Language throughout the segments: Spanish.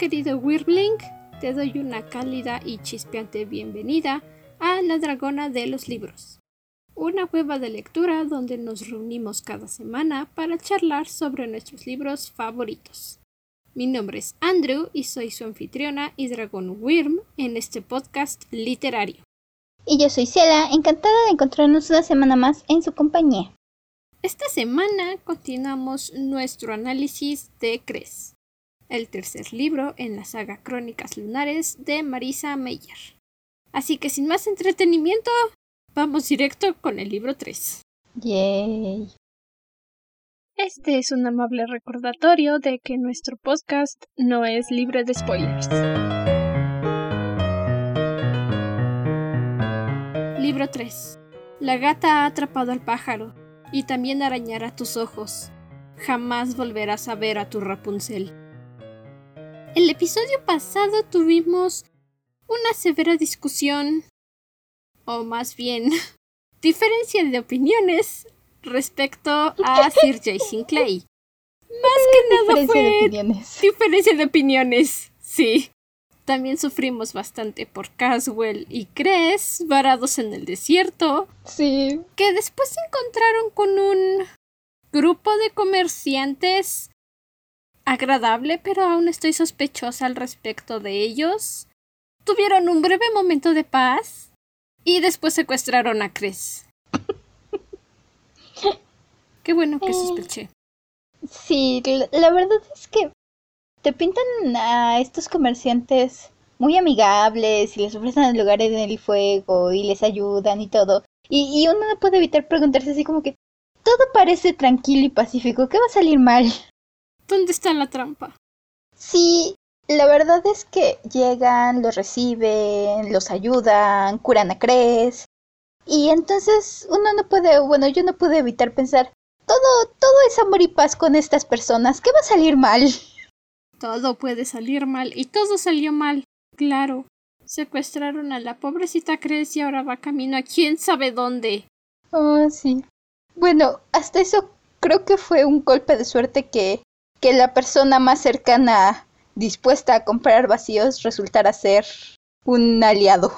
querido Wirbling, te doy una cálida y chispeante bienvenida a La Dragona de los Libros, una cueva de lectura donde nos reunimos cada semana para charlar sobre nuestros libros favoritos. Mi nombre es Andrew y soy su anfitriona y dragón Wyrm en este podcast literario. Y yo soy Ciela, encantada de encontrarnos una semana más en su compañía. Esta semana continuamos nuestro análisis de Cres, el tercer libro en la saga Crónicas Lunares de Marisa Meyer. Así que sin más entretenimiento, vamos directo con el libro 3. Yay. Este es un amable recordatorio de que nuestro podcast no es libre de spoilers. Libro 3. La gata ha atrapado al pájaro y también arañará tus ojos. Jamás volverás a ver a tu Rapunzel. El episodio pasado tuvimos una severa discusión, o más bien, diferencia de opiniones respecto a Sir Jason Clay. Más que nada fue de opiniones. diferencia de opiniones, sí. También sufrimos bastante por Caswell y Cress, varados en el desierto, Sí. que después se encontraron con un grupo de comerciantes agradable, pero aún estoy sospechosa al respecto de ellos. Tuvieron un breve momento de paz y después secuestraron a Cress. Qué bueno que Eh. sospeché. Sí, la, verdad es que te pintan a estos comerciantes muy amigables y les ofrecen lugares en el fuego y les ayudan y todo. Y, y uno no puede evitar preguntarse así como que todo parece tranquilo y pacífico. ¿Qué va a salir mal? ¿Dónde está la trampa? Sí, la verdad es que llegan, los reciben, los ayudan, curan a Cres. Y entonces uno no puede, bueno, yo no pude evitar pensar, todo, todo es amor y paz con estas personas, ¿qué va a salir mal? Todo puede salir mal y todo salió mal. Claro. Secuestraron a la pobrecita Cress y ahora va camino a quién sabe dónde. Oh, sí. Bueno, hasta eso creo que fue un golpe de suerte que, que la persona más cercana dispuesta a comprar vacíos resultara ser un aliado.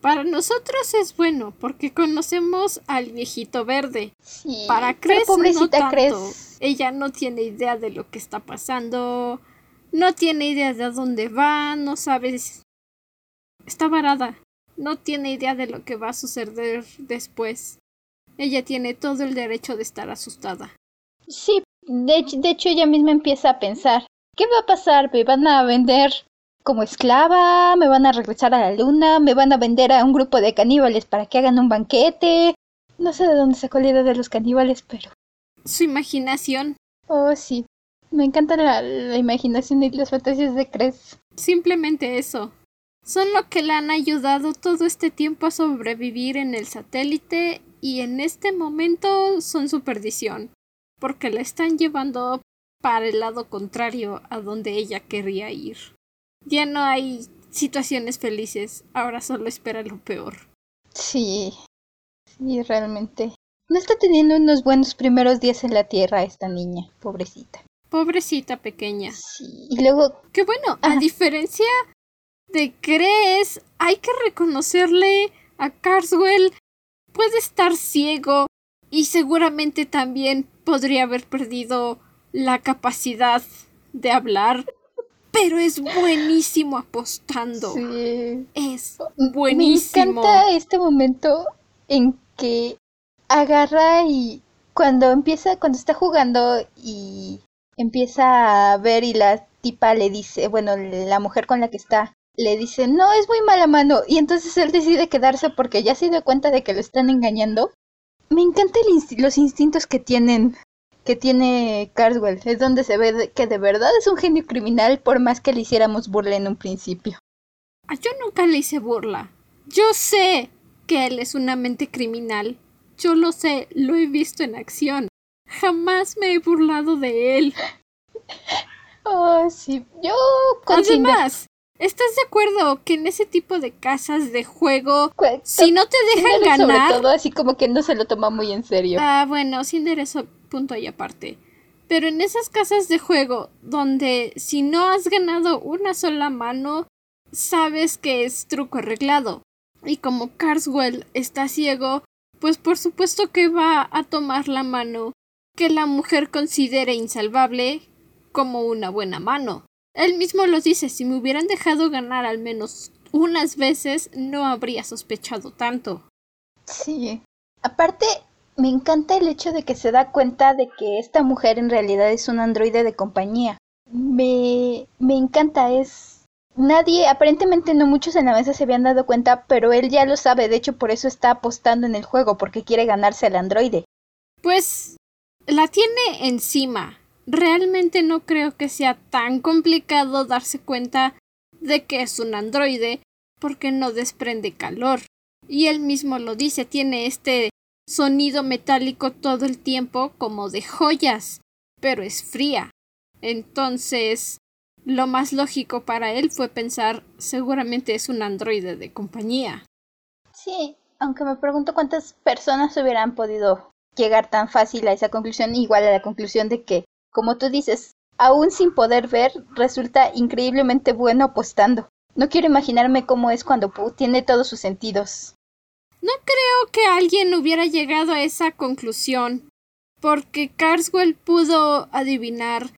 Para nosotros es bueno porque conocemos al viejito verde. Sí, Para Cress no tanto. Cres. Ella no tiene idea de lo que está pasando. No tiene idea de a dónde va, no sabe. si- Está varada. No tiene idea de lo que va a suceder después. Ella tiene todo el derecho de estar asustada. Sí, de, hecho- de hecho ella misma empieza a pensar, ¿qué va a pasar? ¿Me van a vender como esclava? ¿Me van a regresar a la luna? ¿Me van a vender a un grupo de caníbales para que hagan un banquete? No sé de dónde sacó la idea de los caníbales, pero... Su imaginación. Oh, sí. Me encanta la, la imaginación y las fantasías de Cres. Simplemente eso. Son lo que le han ayudado todo este tiempo a sobrevivir en el satélite y en este momento son su perdición, porque la están llevando para el lado contrario a donde ella querría ir. Ya no hay situaciones felices, ahora solo espera lo peor. Sí, sí, realmente. No está teniendo unos buenos primeros días en la Tierra esta niña, pobrecita. Pobrecita pequeña. Sí, y luego Que bueno, a diferencia de Cres, hay que reconocerle a Carswell. Puede estar ciego y seguramente también podría haber perdido la capacidad de hablar. Pero es buenísimo apostando. sí. Es Me buenísimo. encanta este momento en que agarra y cuando empieza, cuando está jugando y empieza a ver y la tipa le dice, bueno, la mujer con la que está, le dice, no, es muy mala mano. Y entonces él decide quedarse porque ya se dio cuenta de que lo están engañando. Me encantan los instintos que tienen, que tiene Carswell. Es donde se ve que de verdad es un genio criminal por más que le hiciéramos burla en un principio. Ah, Yo nunca le hice burla. Yo sé que él es una mente criminal. Yo lo sé, lo he visto en acción. Jamás me he burlado de él. Oh, sí, yo Además, ¿estás de acuerdo que en ese tipo de casas de juego, si no te dejan Cinder sobre ganar... todo así como que no se lo toma muy en serio. Ah, bueno, Cinder es punto y aparte. Pero en esas casas de juego donde si no has ganado una sola mano, sabes que es truco arreglado. Y como Carswell está ciego, pues por supuesto que va a tomar la mano que la mujer considere insalvable como una buena mano. Él mismo lo dice, si me hubieran dejado ganar al menos unas veces, no habría sospechado tanto. Sí. Aparte, me encanta el hecho de que se da cuenta de que esta mujer en realidad es un androide de compañía. Me, me encanta, es... Nadie, aparentemente no muchos en la mesa se habían dado cuenta, pero él ya lo sabe, de hecho por eso está apostando en el juego, porque quiere ganarse al androide. Pues la tiene encima. Realmente no creo que sea tan complicado darse cuenta de que es un androide, porque no desprende calor. Y él mismo lo dice, tiene este sonido metálico todo el tiempo como de joyas, pero es fría. Entonces, lo más lógico para él fue pensar seguramente es un androide de compañía. Sí, aunque me pregunto cuántas personas hubieran podido llegar tan fácil a esa conclusión, igual a la conclusión de que, como tú dices, aún sin poder ver, resulta increíblemente bueno apostando. No quiero imaginarme cómo es cuando tiene todos sus sentidos. No creo que alguien hubiera llegado a esa conclusión, porque Carswell pudo adivinar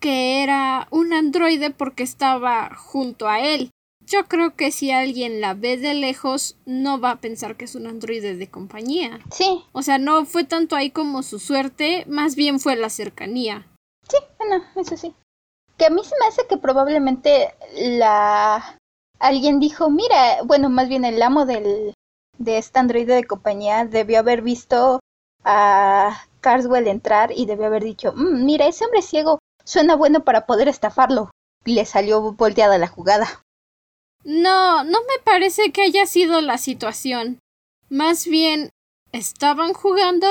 que era un androide porque estaba junto a él. Yo creo que si alguien la ve de lejos, no va a pensar que es un androide de compañía. Sí. O sea, no fue tanto ahí como su suerte, más bien fue la cercanía. Sí, bueno, eso sí. Que a mí se me hace que probablemente la... Alguien dijo, mira, bueno, más bien el amo del, de este androide de compañía debió haber visto a Carswell entrar y debió haber dicho, mm, mira, ese hombre ciego suena bueno para poder estafarlo. Y le salió volteada la jugada. No, no me parece que haya sido la situación. Más bien, estaban jugando,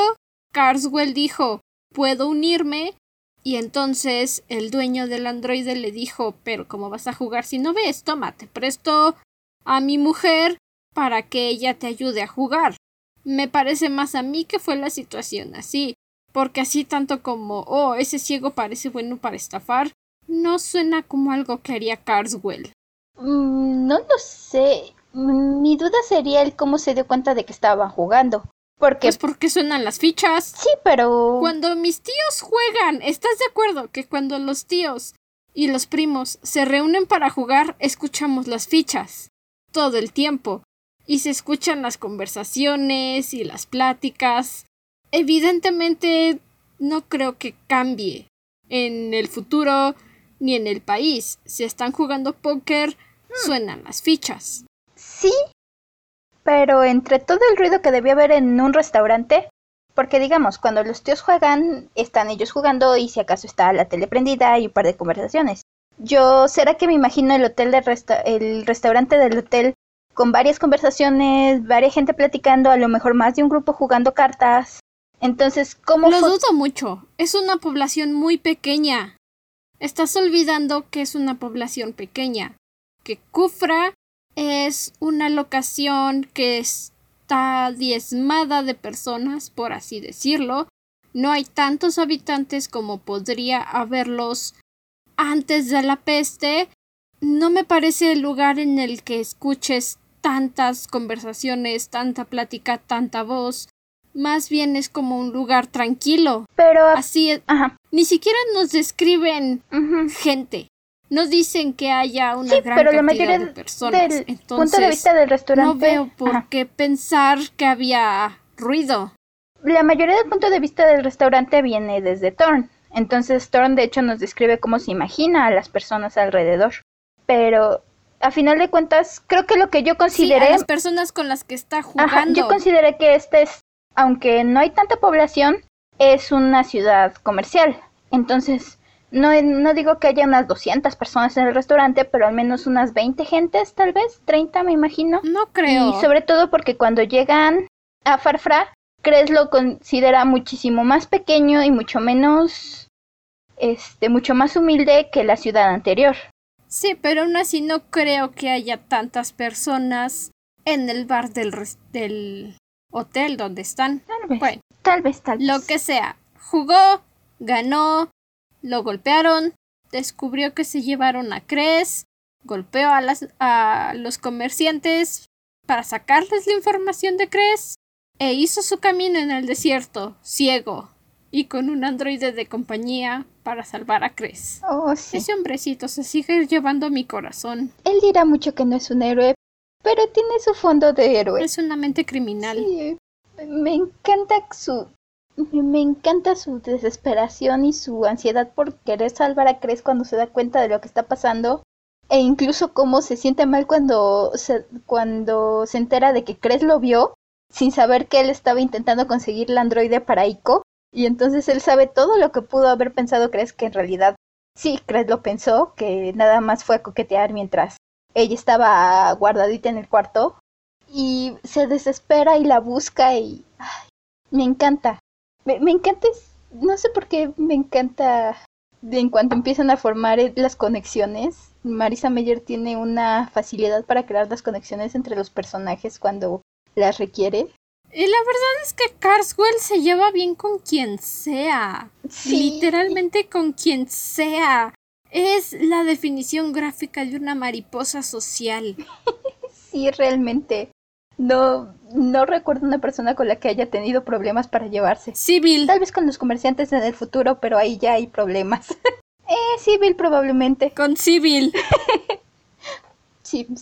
Carswell dijo, puedo unirme, y entonces el dueño del androide le dijo, pero ¿cómo vas a jugar si no ves? Toma, te presto a mi mujer para que ella te ayude a jugar. Me parece más a mí que fue la situación así, porque así tanto como, oh, ese ciego parece bueno para estafar, no suena como algo que haría Carswell. Mm, no lo sé. Mi duda sería el cómo se dio cuenta de que estaban jugando. Porque... Pues porque suenan las fichas. Sí, pero... Cuando mis tíos juegan, ¿estás de acuerdo que cuando los tíos y los primos se reúnen para jugar, escuchamos las fichas? Todo el tiempo y se escuchan las conversaciones y las pláticas. Evidentemente no creo que cambie en el futuro ni en el país. Si están jugando póker, hmm. suenan las fichas. Sí, pero entre todo el ruido que debía haber en un restaurante, porque digamos, cuando los tíos juegan, están ellos jugando y si acaso está la tele prendida y un par de conversaciones. Yo, ¿será que me imagino el hotel de el restaurante del hotel con varias conversaciones, varias gente platicando, a lo mejor más de un grupo jugando cartas. Entonces, ¿cómo? Lo dudo mucho. Es una población muy pequeña. Estás olvidando que es una población pequeña. Que Kufra es una locación que está diezmada de personas, por así decirlo. No hay tantos habitantes como podría haberlos antes de la peste. No me parece el lugar en el que escuches tantas conversaciones, tanta plática, tanta voz. Más bien es como un lugar tranquilo. Pero así es. Ni siquiera nos describen gente. Nos dicen que haya una gran pero cantidad de personas. Del Entonces, punto de vista del restaurante, no veo por qué pensar que había ruido. La mayoría del punto de vista del restaurante viene desde Thorn. Entonces Thorn de hecho nos describe cómo se imagina a las personas alrededor. Pero a final de cuentas, creo que lo que yo consideré... las personas con las que está jugando. yo consideré que este es, aunque no hay tanta población, es una ciudad comercial. Entonces, no, no digo que haya unas 200 personas en el restaurante, pero al menos unas 20 gentes, tal vez, 30 me imagino. No creo. Y sobre todo porque cuando llegan a Farfra, Cres lo considera muchísimo más pequeño y mucho menos, este, mucho más humilde que la ciudad anterior. Sí, pero aún así no creo que haya tantas personas en el bar del, del hotel donde están. Tal vez. tal vez, tal vez. Lo que sea. Jugó, ganó, Lo golpearon, descubrió que se llevaron a Cres, golpeó a, las, a los comerciantes para sacarles la información de Cres e hizo su camino en el desierto, ciego, y con un androide de compañía para salvar a Cres. Oh, sí. Ese hombrecito se sigue llevando mi corazón. Él dirá mucho que no es un héroe, pero tiene su fondo de héroe. Es una mente criminal. Sí, me encanta su me encanta su desesperación y su ansiedad por querer salvar a Cres cuando se da cuenta de lo que está pasando. E incluso cómo se siente mal cuando se, cuando se entera de que Cres lo vio sin saber que él estaba intentando conseguir la androide para Ico. Y entonces él sabe todo lo que pudo haber pensado Cres que en realidad sí, Cres lo pensó, que nada más fue a coquetear mientras ella estaba guardadita en el cuarto. Y se desespera y la busca y me encanta. Me, me encanta, no sé por qué me encanta en cuanto empiezan a formar las conexiones. Marisa Meyer tiene una facilidad para crear las conexiones entre los personajes cuando las requiere. Y la verdad es que Carswell se lleva bien con quien sea. Sí. Literalmente con quien sea. Es la definición gráfica de una mariposa social. Sí, realmente. No, no recuerdo una persona con la que haya tenido problemas para llevarse. Civil. Tal vez con los comerciantes en el futuro, pero ahí ya hay problemas. eh, Civil probablemente. Con Civil. Sí.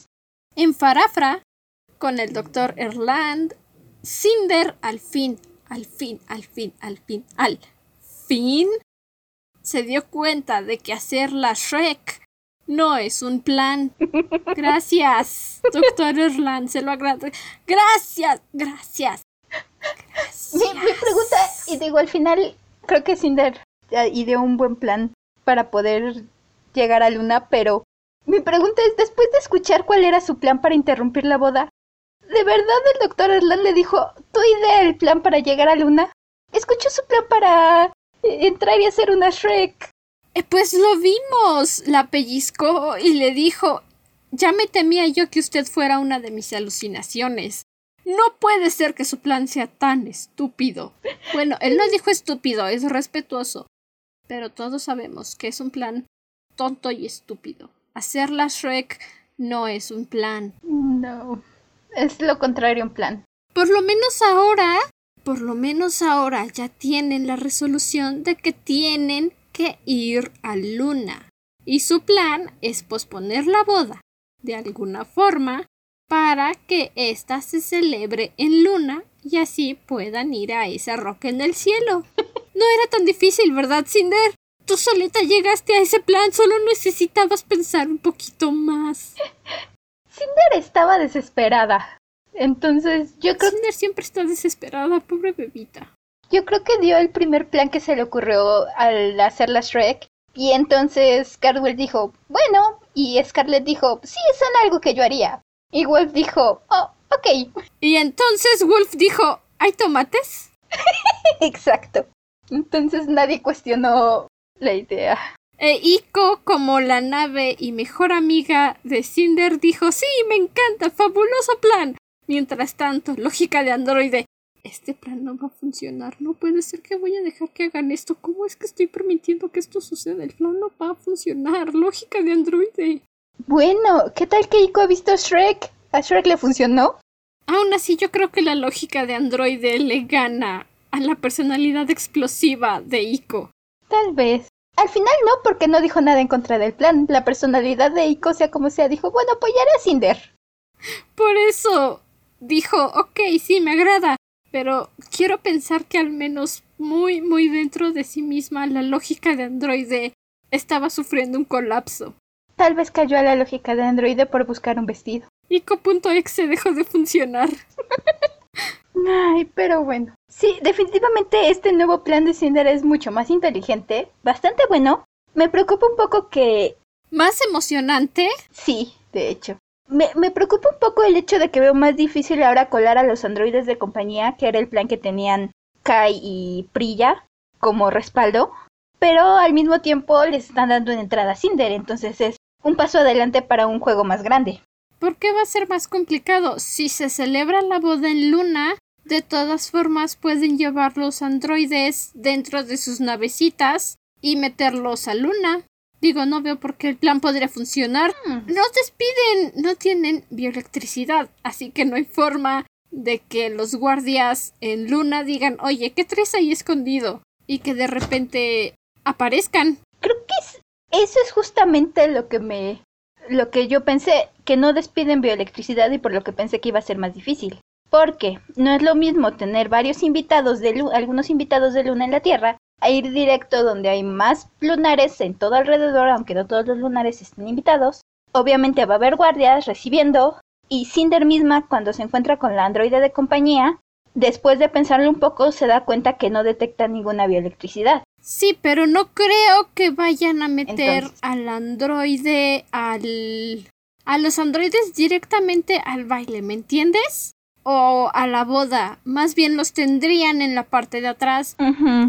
En Farafra, con el doctor Erland, Cinder al fin, al fin, al fin, al fin, al fin, se dio cuenta de que hacer la Shrek no es un plan. Gracias, doctor Erland, se lo agradezco. Gracias, gracias. Mi, mi pregunta, y digo, al final creo que Cinder ideó un buen plan para poder llegar a Luna, pero mi pregunta es, después de escuchar cuál era su plan para interrumpir la boda, ¿de verdad el doctor Erland le dijo, tu idea el plan para llegar a Luna? Escuchó su plan para entrar y hacer una Shrek. Eh, Pues lo vimos. La pellizcó y le dijo Ya me temía yo que usted fuera una de mis alucinaciones. No puede ser que su plan sea tan estúpido. Bueno, él no dijo estúpido, es respetuoso. Pero todos sabemos que es un plan tonto y estúpido. Hacer la Shrek no es un plan. No, es lo contrario un plan. Por lo menos ahora, por lo menos ahora ya tienen la resolución de que tienen que ir a Luna. Y su plan es posponer la boda de alguna forma para que ésta se celebre en Luna y así puedan ir a esa roca en el cielo. No era tan difícil, ¿verdad, Cinder? Tú solita llegaste a ese plan, solo necesitabas pensar un poquito más. Cinder estaba desesperada. Entonces, yo creo, Cinder siempre está desesperada, pobre bebita. Yo creo que dio el primer plan que se le ocurrió al hacer la Shrek. Y entonces Cardwell dijo, bueno, y Scarlett dijo, sí, son algo que yo haría. Y Wolf dijo, oh, ok, Y entonces Wolf dijo, ¿hay tomates? exacto. Entonces nadie cuestionó la idea. E Iko, como la nave y mejor amiga de Cinder, dijo, sí, me encanta, fabuloso plan. Mientras tanto, lógica de androide, este plan no va a funcionar, no puede ser que voy a dejar que hagan esto, ¿cómo es que estoy permitiendo que esto suceda? El plan no va a funcionar, lógica de androide. Bueno, ¿qué tal que Ico ha visto Shrek? ¿A Shrek le funcionó? Aún así, yo creo que la lógica de androide le gana a la personalidad explosiva de Iko. Tal vez. Al final no, porque no dijo nada en contra del plan. La personalidad de Ico, sea como sea, dijo, bueno, apoyaré a Cinder. Por eso dijo, ok, sí, me agrada, pero quiero pensar que al menos muy, muy dentro de sí misma la lógica de androide estaba sufriendo un colapso. Tal vez cayó a la lógica de androide por buscar un vestido. Ico.exe dejó de funcionar. Ay, pero bueno. Sí, definitivamente este nuevo plan de Cinder es mucho más inteligente, bastante bueno. Me preocupa un poco que... Más emocionante, Sí, de hecho. Me, preocupa un poco el hecho de que veo más difícil ahora colar a los androides de compañía, que era el plan que tenían Kai y Priya como respaldo. Pero al mismo tiempo les están dando una entrada a Cinder, entonces es un paso adelante para un juego más grande. ¿por qué va a ser más complicado? Si se celebra la boda en Luna, de todas formas pueden llevar los androides dentro de sus navecitas y meterlos a Luna. Digo, no veo por qué el plan podría funcionar. Hmm. Los despiden, no tienen bioelectricidad, así que no hay forma de que los guardias en Luna digan, oye, ¿qué traes ahí escondido? Y que de repente aparezcan. Creo que es- eso es justamente lo que me lo que yo pensé, que no despiden bioelectricidad y por lo que pensé que iba a ser más difícil. Porque no es lo mismo tener varios invitados de Lu- algunos invitados de Luna en la Tierra a ir directo donde hay más lunares en todo alrededor, aunque no todos los lunares estén invitados. Obviamente va a haber guardias recibiendo y Cinder misma cuando se encuentra con la androide de compañía, después de pensarlo un poco se da cuenta que no detecta ninguna bioelectricidad. Sí, pero no creo que vayan a meter Entonces. al androide al a los androides directamente al baile, ¿me entiendes? O a la boda. Más bien los tendrían en la parte de atrás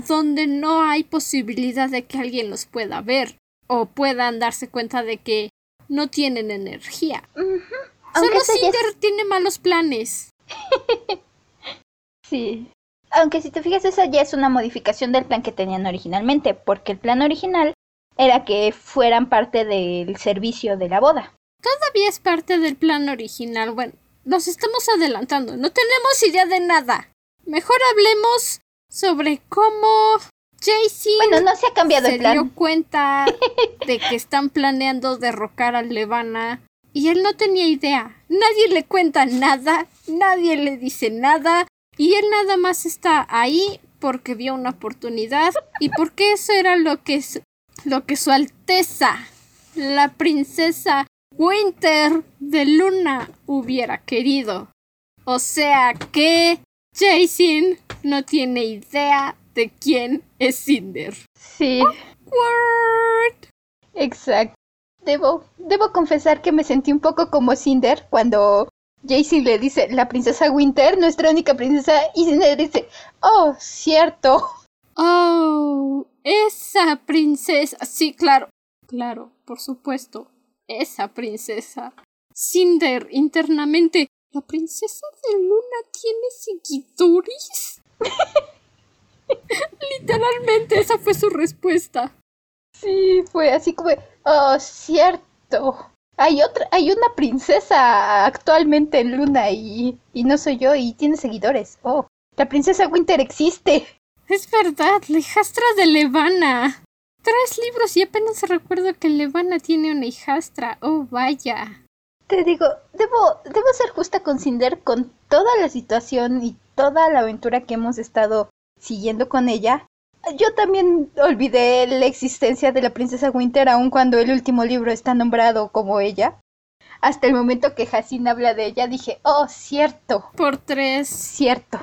donde no hay posibilidad de que alguien los pueda ver o puedan darse cuenta de que no tienen energía. Solo es- Cinder tiene malos planes. Sí. Aunque si te fijas, esa ya es una modificación del plan que tenían originalmente, porque el plan original era que fueran parte del servicio de la boda. Todavía es parte del plan original. Bueno, nos estamos adelantando. No tenemos idea de nada. Mejor hablemos sobre cómo Jaycee Bueno, no se ha cambiado se el plan. dio cuenta de que están planeando derrocar a Levana y él no tenía idea. Nadie le cuenta nada, nadie le dice nada y él nada más está ahí porque vio una oportunidad y porque eso era lo que lo que su alteza la princesa Winter de Luna hubiera querido. O sea que Jason no tiene idea de quién es Cinder. Sí, Word. exacto. Debo, debo confesar que me sentí un poco como Cinder cuando Jaycee le dice la princesa Winter, nuestra única princesa, y Cinder dice, oh, cierto. Oh, esa princesa. Sí, claro. Claro, por supuesto. Esa princesa. Cinder, internamente. ¿La princesa de Luna tiene seguidores? Literalmente, esa fue su respuesta. Sí, fue así como, oh, cierto. Hay otra, hay una princesa actualmente en Luna y, y no soy yo y tiene seguidores. Oh, la princesa Winter existe. Es verdad, la hijastra de Levana. Tres libros y apenas recuerdo que Levana tiene una hijastra. Oh, vaya. Te digo, debo, debo ser justa con Cinder con toda la situación y toda la aventura que hemos estado siguiendo con ella. Yo también olvidé la existencia de la princesa Winter aun cuando el último libro está nombrado como ella. Hasta el momento que Jacin habla de ella dije, oh, cierto, Por tres. cierto.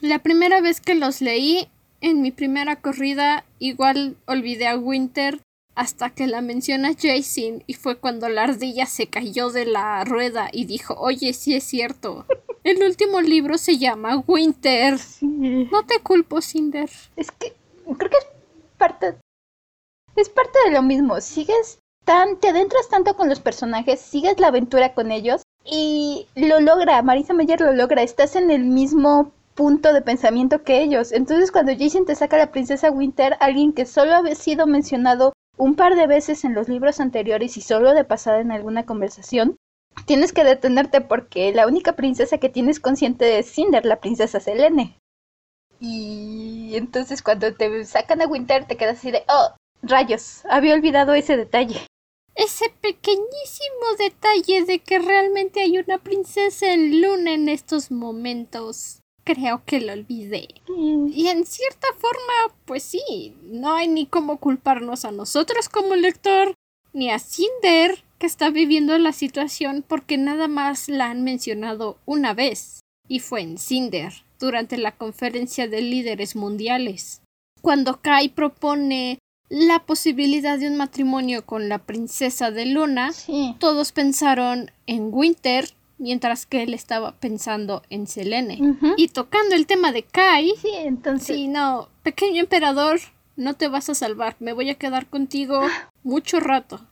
La primera vez que los leí, en mi primera corrida, igual olvidé a Winter hasta que la menciona Jason y fue cuando la ardilla se cayó de la rueda y dijo, oye, sí es cierto. El último libro se llama Winter. Sí. No te culpo, Cinder. Es que creo que es parte es parte de lo mismo. Sigues tan te adentras tanto con los personajes, sigues la aventura con ellos y lo logra. Marisa Meyer lo logra. Estás en el mismo punto de pensamiento que ellos. Entonces cuando Jason te saca a la princesa Winter, alguien que solo había sido mencionado un par de veces en los libros anteriores y solo de pasada en alguna conversación, tienes que detenerte porque la única princesa que tienes consciente es Cinder, la princesa Selene. Y entonces cuando te sacan a Winter te quedas así de, oh, rayos, había olvidado ese detalle. Ese pequeñísimo detalle de que realmente hay una princesa en Luna en estos momentos. Creo que lo olvidé. Y en cierta forma, pues sí, no hay ni cómo culparnos a nosotros como lector, ni a Cinder, que está viviendo la situación porque nada más la han mencionado una vez, y fue en Cinder, durante la conferencia de líderes mundiales. Cuando Kai propone la posibilidad de un matrimonio con la princesa de Luna, Sí. todos pensaron en Winter, mientras que él estaba pensando en Selene. Y tocando el tema de Kai, Sí, entonces... Sí, no, pequeño emperador, no te vas a salvar. Me voy a quedar contigo mucho rato.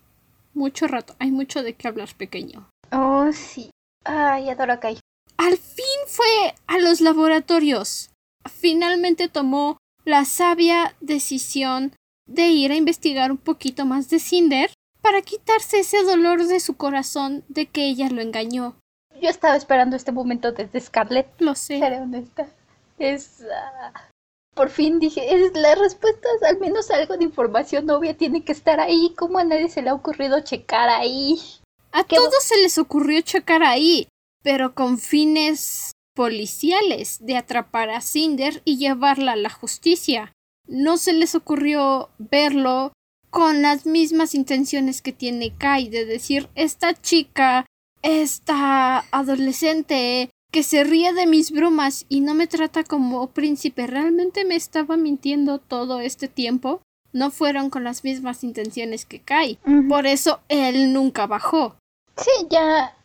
Mucho rato. Hay mucho de qué hablar, pequeño. Oh, sí. Ay, adoro a Kai. Al fin fue a los laboratorios. Finalmente tomó la sabia decisión de ir a investigar un poquito más de Cinder para quitarse ese dolor de su corazón de que ella lo engañó. Yo estaba esperando este momento desde Scarlett. Lo sé. Seré honesta. Es... ah, por fin dije, es las respuestas, al menos algo de información obvia tiene que estar ahí. ¿Cómo a nadie se le ha ocurrido checar ahí? A Qué todos se les ocurrió checar ahí, pero con fines policiales de atrapar a Cinder y llevarla a la justicia. No se les ocurrió verlo con las mismas intenciones que tiene Kai de decir esta chica, esta adolescente que se ríe de mis bromas y no me trata como príncipe, realmente me estaba mintiendo todo este tiempo. No fueron con las mismas intenciones que Kai. Por eso él nunca bajó. Sí, ya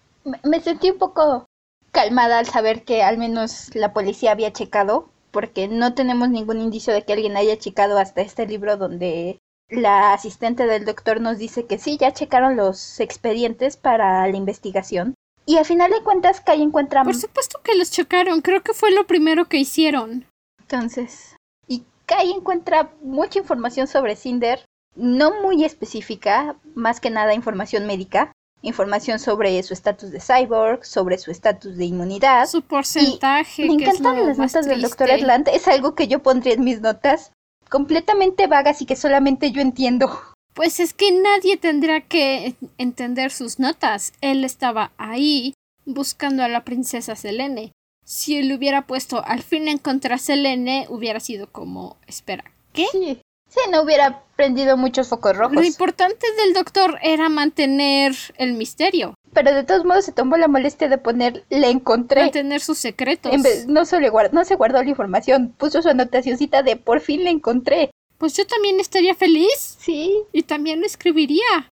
me sentí un poco calmada al saber que al menos la policía había checado, porque no tenemos ningún indicio de que alguien haya checado hasta este libro donde la asistente del doctor nos dice que sí, ya checaron los expedientes para la investigación. Y al final de cuentas, Kai encuentra... Por supuesto que los chocaron, creo que fue lo primero que hicieron. Entonces, y Kai encuentra mucha información sobre Cinder, no muy específica, más que nada información médica, información sobre su estatus de cyborg, sobre su estatus de inmunidad. Su porcentaje, Me que es encantan lo las más notas del Doctor. Atlante, es algo que yo pondría en mis notas, completamente vagas y que solamente yo entiendo. Pues es que nadie tendrá que entender sus notas. Él estaba ahí buscando a la princesa Selene. Si él hubiera puesto al fin encontré a Selene, hubiera sido como espera. ¿Qué? Sí. Sí, no hubiera prendido muchos focos rojos. Lo importante del doctor era mantener el misterio, Pero de todos modos se tomó la molestia de poner le encontré. mantener sus secretos. En vez, no, solo guard- no se guardó la información, puso su anotacioncita de por fin le encontré. Pues yo también estaría feliz Sí. y también lo escribiría.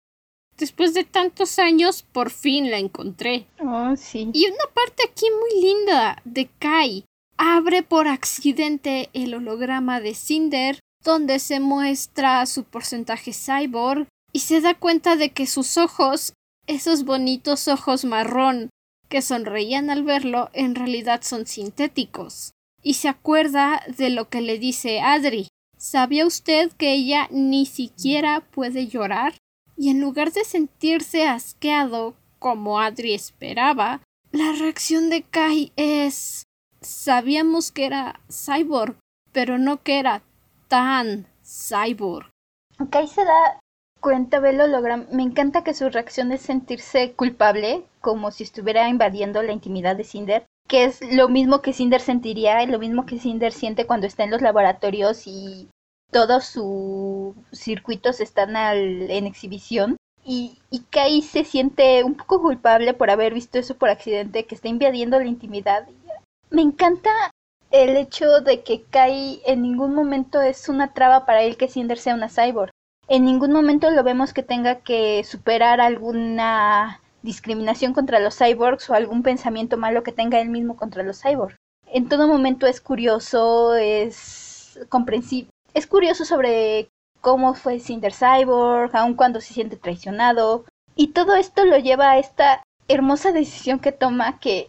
Después de tantos años, por fin la encontré. Oh, sí. Y una parte aquí muy linda de Kai. Abre por accidente el holograma de Cinder, donde se muestra su porcentaje cyborg, y se da cuenta de que sus ojos, esos bonitos ojos marrón que sonreían al verlo, en realidad son sintéticos. Y se acuerda de lo que le dice Adri. ¿Sabía usted que ella ni siquiera puede llorar? Y en lugar de sentirse asqueado como Adri esperaba, la reacción de Kai es sabíamos que era cyborg, pero no que era tan cyborg. Ahí se da cuenta, ve el holograma. Me encanta que su reacción es sentirse culpable, como si estuviera invadiendo la intimidad de Cinder, que es lo mismo que Cinder sentiría, lo mismo que Cinder siente cuando está en los laboratorios y todos sus circuitos están al- en exhibición. Y, y Kai se siente un poco culpable por haber visto eso por accidente, que está invadiendo la intimidad. Me encanta el hecho de que Kai en ningún momento es una traba para él que Cinder sea una cyborg. En ningún momento lo vemos que tenga que superar alguna discriminación contra los cyborgs o algún pensamiento malo que tenga él mismo contra los cyborgs. En todo momento es curioso, es comprensible. Es curioso sobre cómo fue Cinder Cyborg, aun cuando se siente traicionado. Y todo esto lo lleva a esta hermosa decisión que toma que...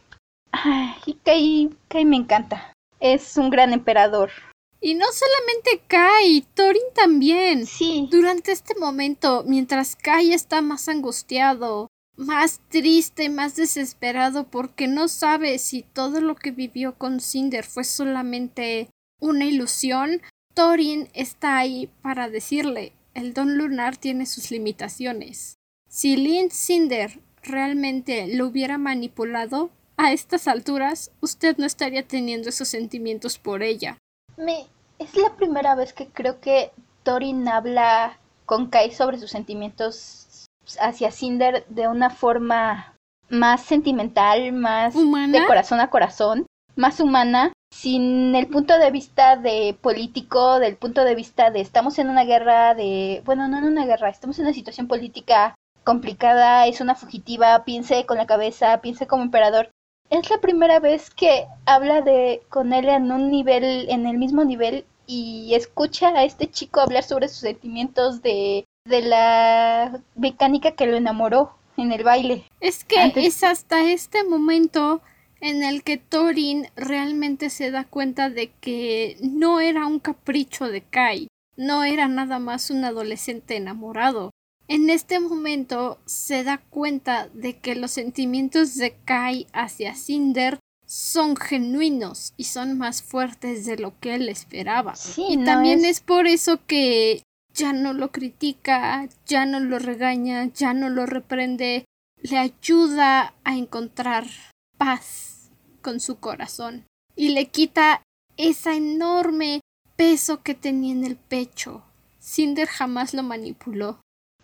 Ay, Kai, Kai me encanta. Es un gran emperador. Y no solamente Kai, Thorin también. Sí. Durante este momento, mientras Kai está más angustiado, más triste, más desesperado porque no sabe si todo lo que vivió con Cinder fue solamente una ilusión, Thorin está ahí para decirle, el don lunar tiene sus limitaciones. Si Lynn Cinder realmente lo hubiera manipulado, a estas alturas usted no estaría teniendo esos sentimientos por ella. Me, es la primera vez que creo que Thorin habla con Kai sobre sus sentimientos hacia Cinder de una forma más sentimental, más ¿Humana? de corazón a corazón, más humana, sin el punto de vista de político, del punto de vista de estamos en una guerra de, bueno, no en una guerra, estamos en una situación política complicada, es una fugitiva, piense con la cabeza, piense como emperador. Es la primera vez que habla de con él en un nivel, en el mismo nivel, y escucha a este chico hablar sobre sus sentimientos de, de la mecánica que lo enamoró en el baile. Es que Antes- es hasta este momento en el que Thorin realmente se da cuenta de que no era un capricho de Kai. no era nada más un adolescente enamorado. En este momento se da cuenta de que los sentimientos de Kai hacia Cinder son genuinos y son más fuertes de lo que él esperaba. y también es... por eso que ya no lo critica, ya no lo regaña, ya no lo reprende, le ayuda a encontrar paz con su corazón y le quita esa enorme peso que tenía en el pecho. Cinder jamás lo manipuló.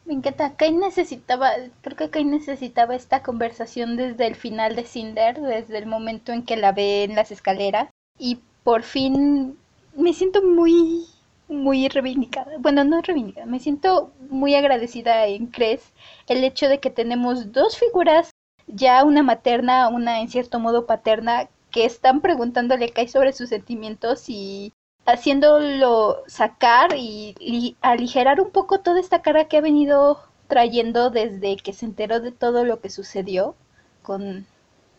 Me encanta. Kai necesitaba, creo que Kai necesitaba esta conversación desde el final de Cinder, desde el momento en que la ve en las escaleras. Y por fin me siento muy, muy reivindicada. Bueno, no reivindicada, me siento muy agradecida en Cres el hecho de que tenemos dos figuras, ya una materna, una en cierto modo paterna, que están preguntándole a Kai sobre sus sentimientos y haciéndolo sacar y, aligerar un poco toda esta cara que ha venido trayendo desde que se enteró de todo lo que sucedió con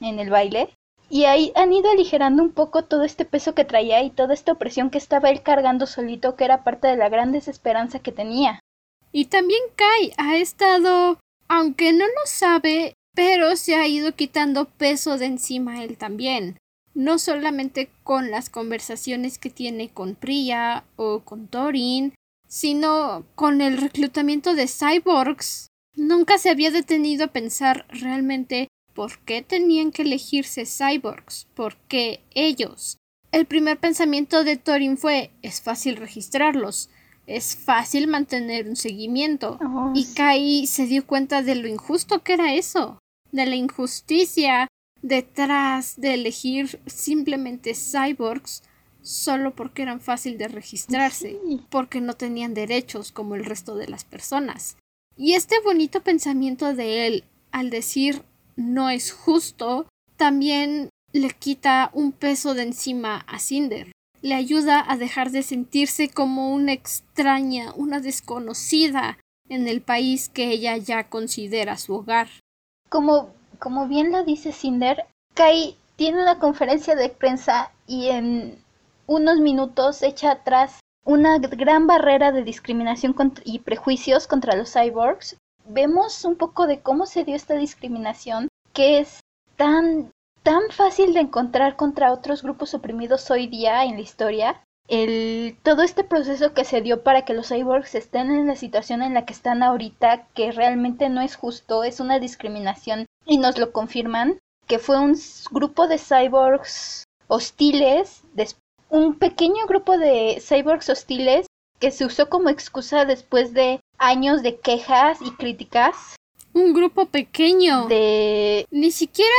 en el baile. Y ahí han ido aligerando un poco todo este peso que traía y toda esta opresión que estaba él cargando solito, que era parte de la gran desesperanza que tenía. Y también Kai ha estado, aunque no lo sabe, pero se ha ido quitando peso de encima él también no solamente con las conversaciones que tiene con Priya o con Thorin, sino con el reclutamiento de cyborgs. Nunca se había detenido a pensar realmente por qué tenían que elegirse cyborgs, por qué ellos. El primer pensamiento de Thorin fue es fácil registrarlos, es fácil mantener un seguimiento. Oh, y Kai se dio cuenta de lo injusto que era eso, de la injusticia detrás de elegir simplemente cyborgs solo porque eran fácil de registrarse, porque no tenían derechos como el resto de las personas. Y este bonito pensamiento de él al decir no es justo, también le quita un peso de encima a Cinder. Le ayuda a dejar de sentirse como una extraña, una desconocida en el país que ella ya considera su hogar. Como como bien lo dice Cinder, Kai tiene una conferencia de prensa y en unos minutos echa atrás una gran barrera de discriminación y prejuicios contra los cyborgs. Vemos un poco de cómo se dio esta discriminación, que es tan, tan fácil de encontrar contra otros grupos oprimidos hoy día en la historia. El, todo este proceso que se dio para que los cyborgs estén en la situación en la que están ahorita, que realmente no es justo, es una discriminación y nos lo confirman, que fue un grupo de cyborgs hostiles, un pequeño grupo de cyborgs hostiles que se usó como excusa después de años de quejas y críticas. Un grupo pequeño. De... Ni siquiera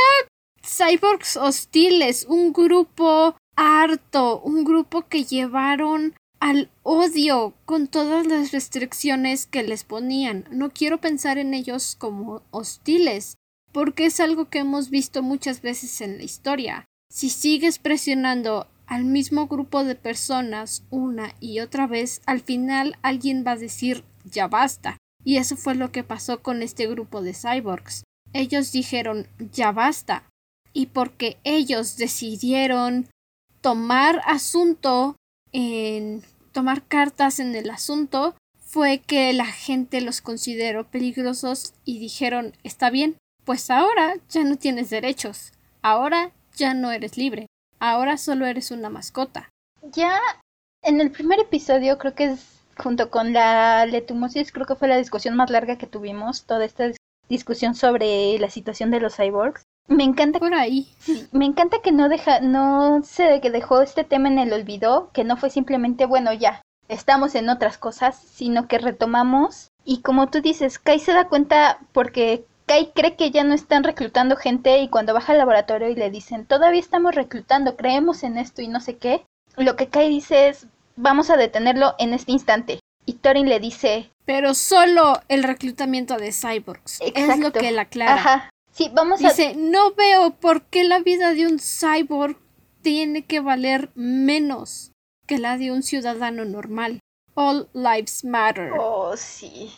cyborgs hostiles, un grupo harto, un grupo que llevaron al odio con todas las restricciones que les ponían. No quiero pensar en ellos como hostiles, porque es algo que hemos visto muchas veces en la historia. Si sigues presionando al mismo grupo de personas una y otra vez, al final alguien va a decir ya basta. Y eso fue lo que pasó con este grupo de cyborgs. Ellos dijeron ya basta. Y porque ellos decidieron tomar asunto en tomar cartas en el asunto, fue que la gente los consideró peligrosos y dijeron está bien, pues ahora ya no tienes derechos, ahora ya no eres libre, ahora solo eres una mascota. Ya en el primer episodio creo que es junto con la letumosis creo que fue la discusión más larga que tuvimos, toda esta discusión sobre la situación de los cyborgs. Me encanta por ahí. me encanta que no deja no se que dejó este tema en el olvido, que no fue simplemente bueno, ya, estamos en otras cosas, sino que retomamos y como tú dices, Kai se da cuenta porque Kai cree que ya no están reclutando gente y cuando baja al laboratorio y le dicen, todavía estamos reclutando, creemos en esto y no sé qué, lo que Kai dice es, vamos a detenerlo en este instante. Y Thorin le dice... Pero solo el reclutamiento de cyborgs. Es lo que él aclara. Ajá. Sí, vamos dice, no veo por qué la vida de un cyborg tiene que valer menos que la de un ciudadano normal. All lives matter. Oh, sí.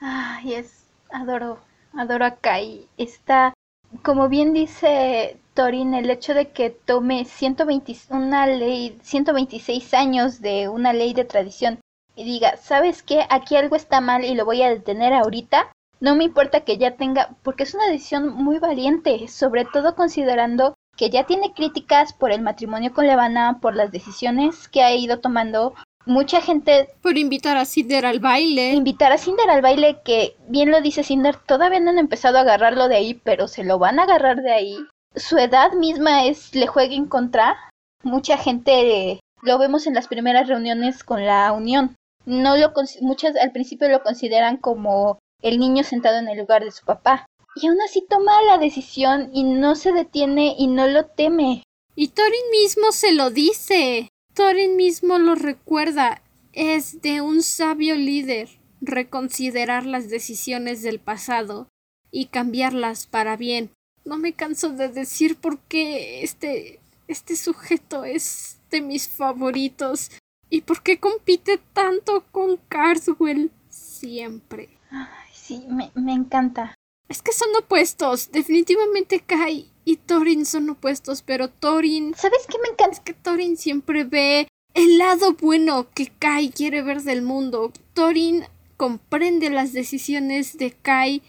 Ay, es... Adoro adoro a Kai. Está, como bien dice Torin, el hecho de que tome 120, una ley, 126 años de una ley de tradición y diga, ¿sabes qué? Aquí algo está mal y lo voy a detener ahorita. No me importa que ya tenga, porque es una decisión muy valiente, sobre todo considerando que ya tiene críticas por el matrimonio con Levana, por las decisiones que ha ido tomando. Mucha gente... Por invitar a Cinder al baile. Invitar a Cinder al baile, que bien lo dice Cinder, todavía no han empezado a agarrarlo de ahí, pero se lo van a agarrar de ahí. Su edad misma es, le juega en contra. Mucha gente lo vemos en las primeras reuniones con la Unión. No lo muchas al principio lo consideran como el niño sentado en el lugar de su papá. Y aún así toma la decisión y no se detiene y no lo teme. Y Thorin mismo se lo dice. Thorin mismo lo recuerda. Es de un sabio líder reconsiderar las decisiones del pasado y cambiarlas para bien. No me canso de decir por qué este este sujeto es de mis favoritos. ¿Y por qué compite tanto con Carswell? Siempre. Ay, sí, me, me encanta. Es que son opuestos. Definitivamente Kai y Thorin son opuestos, pero Thorin. ¿Sabes qué me encanta? Es que Thorin siempre ve el lado bueno que Kai quiere ver del mundo. Thorin comprende las decisiones de Kai,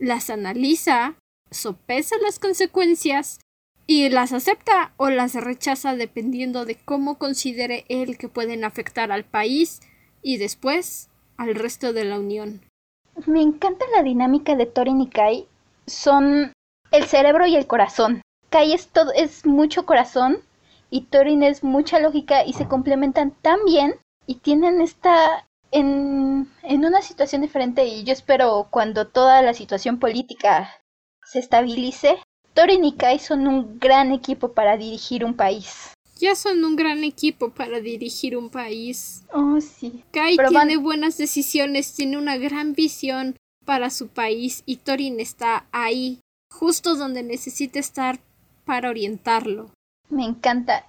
las analiza, sopesa las consecuencias y las acepta o las rechaza dependiendo de cómo considere él que pueden afectar al país y después al resto de la Unión. Me encanta la dinámica de Thorin y Kai. Son el cerebro y el corazón. Kai es, todo, es mucho corazón y Thorin es mucha lógica y se complementan tan bien y tienen esta en, en una situación diferente y yo espero cuando toda la situación política se estabilice, Thorin y Kai son un gran equipo para dirigir un país. Ya son un gran equipo para dirigir un país. Oh, sí. Kai tiene buenas decisiones, tiene una gran visión para su país y Thorin está ahí, justo donde necesita estar para orientarlo. Me encanta.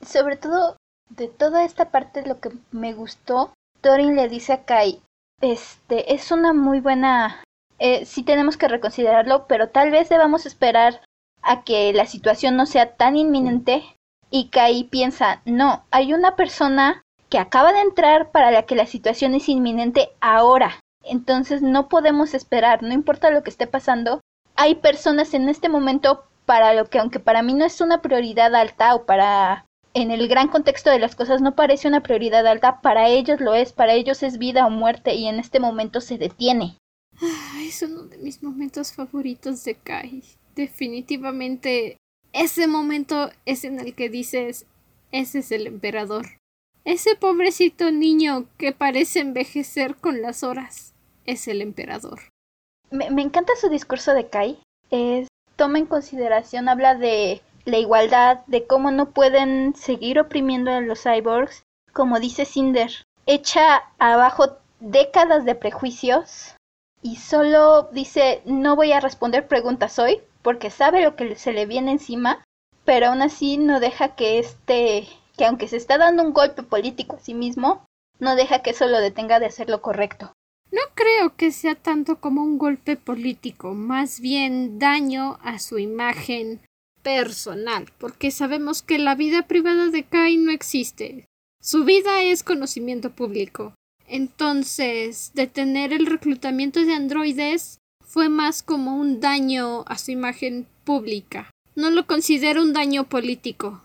Sobre todo, de toda esta parte lo que me gustó, Thorin le dice a Kai, este, es una muy buena eh, sí tenemos que reconsiderarlo, pero tal vez debamos esperar a que la situación no sea tan inminente y Kai piensa, no, hay una persona que acaba de entrar para la que la situación es inminente ahora. Entonces no podemos esperar, no importa lo que esté pasando. Hay personas en este momento para lo que aunque para mí no es una prioridad alta o para en el gran contexto de las cosas no parece una prioridad alta, para ellos lo es, para ellos es vida o muerte y en este momento se detiene es uno de mis momentos favoritos de Kai. Definitivamente ese momento es en el que dices, ese es el emperador. Ese pobrecito niño que parece envejecer con las horas es el emperador. Me, encanta su discurso de Kai. Es, toma en consideración, habla de la igualdad, de cómo no pueden seguir oprimiendo a los cyborgs. Como dice Cinder, echa abajo décadas de prejuicios y solo dice no voy a responder preguntas hoy porque sabe lo que se le viene encima, pero aún así no deja que este, que aunque se está dando un golpe político a sí mismo, no deja que eso lo detenga de hacer lo correcto. No creo que sea tanto como un golpe político, más bien daño a su imagen personal, porque sabemos que la vida privada de Kai no existe. Su vida es conocimiento público. Entonces, detener el reclutamiento de androides fue más como un daño a su imagen pública. No lo considero un daño político.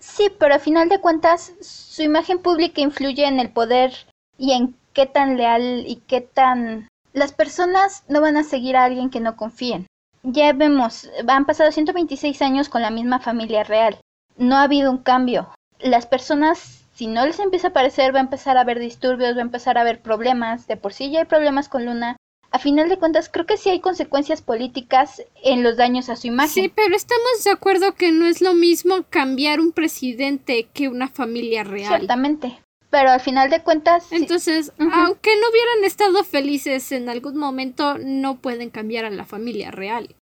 Sí, pero a final de cuentas, su imagen pública influye en el poder y en qué tan leal y qué tan... Las personas no van a seguir a alguien que no confíen. Ya vemos, han pasado 126 años con la misma familia real. No ha habido un cambio. Las personas si no les empieza a parecer, va a empezar a haber disturbios, va a empezar a haber problemas. De por sí ya hay problemas con Luna. A final de cuentas, creo que sí hay consecuencias políticas en los daños a su imagen. Sí, pero estamos de acuerdo que no es lo mismo cambiar un presidente que una familia real. Ciertamente. Pero al final de cuentas. Entonces, aunque no hubieran estado felices en algún momento, no pueden cambiar a la familia real.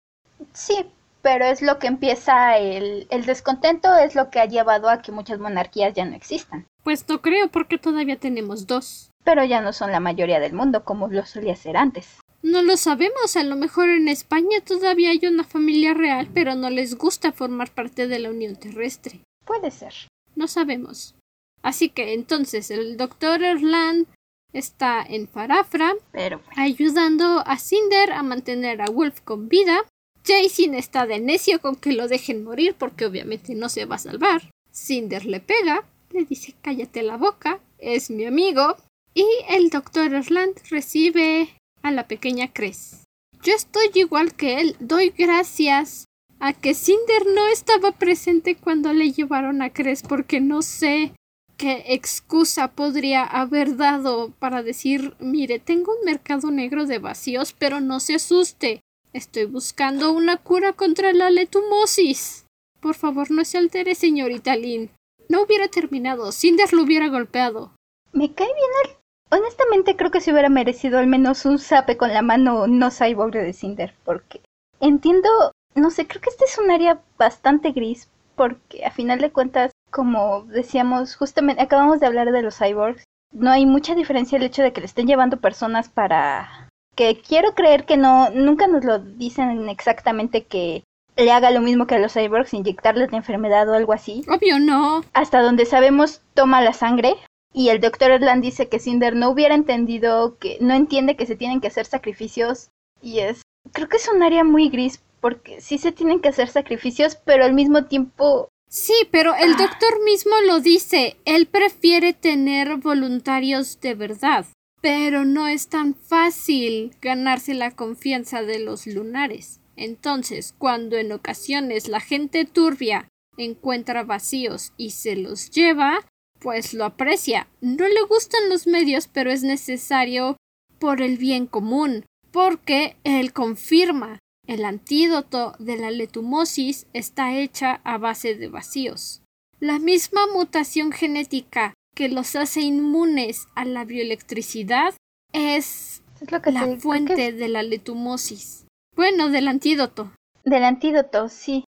Sí, pero es lo que empieza el, el descontento, es lo que ha llevado a que muchas monarquías ya no existan. Pues no creo porque todavía tenemos dos. Pero ya no son la mayoría del mundo como lo solía ser antes. No lo sabemos, a lo mejor en España todavía hay una familia real, pero no les gusta formar parte de la Unión Terrestre. Puede ser. No sabemos. Así que entonces el doctor Erland está en Farafra, Pero ayudando a Cinder a mantener a Wolf con vida. Jason está de necio con que lo dejen morir porque obviamente no se va a salvar. Cinder le pega, le dice cállate la boca, es mi amigo. Y el doctor Erland recibe a la pequeña Cres. Yo estoy igual que él, doy gracias a que Cinder no estaba presente cuando le llevaron a Cres porque no sé qué excusa podría haber dado para decir mire, tengo un mercado negro de vacíos, pero no se asuste. Estoy buscando una cura contra la letumosis. Por favor, no se altere, señorita Lynn. No hubiera terminado, Cinder lo hubiera golpeado. me cae bien el... Honestamente creo que se hubiera merecido al menos un zape con la mano no cyborg de Cinder, porque entiendo, no sé, creo que este es un área bastante gris, porque a final de cuentas, como decíamos, justamente acabamos de hablar de los cyborgs, no hay mucha diferencia el hecho de que le estén llevando personas para que quiero creer que no, nunca nos lo dicen exactamente que le haga lo mismo que a los cyborgs, inyectarles la enfermedad o algo así. Obvio no. Hasta donde sabemos, toma la sangre. Y el doctor Erland dice que Cinder no hubiera entendido, que no entiende que se tienen que hacer sacrificios. Y es, creo que es un área muy gris, porque sí se tienen que hacer sacrificios, pero al mismo tiempo Sí, pero el doctor mismo lo dice. Él prefiere tener voluntarios de verdad. Pero no es tan fácil ganarse la confianza de los lunares. Entonces, cuando en ocasiones la gente turbia encuentra vacíos y se los lleva, pues lo aprecia. No le gustan los medios, pero es necesario por el bien común, porque él confirma el antídoto de la letumosis está hecha a base de vacíos. La misma mutación genética que los hace inmunes a la bioelectricidad es es lo que te la fuente es de la letumosis. Bueno, del antídoto. del antídoto, sí.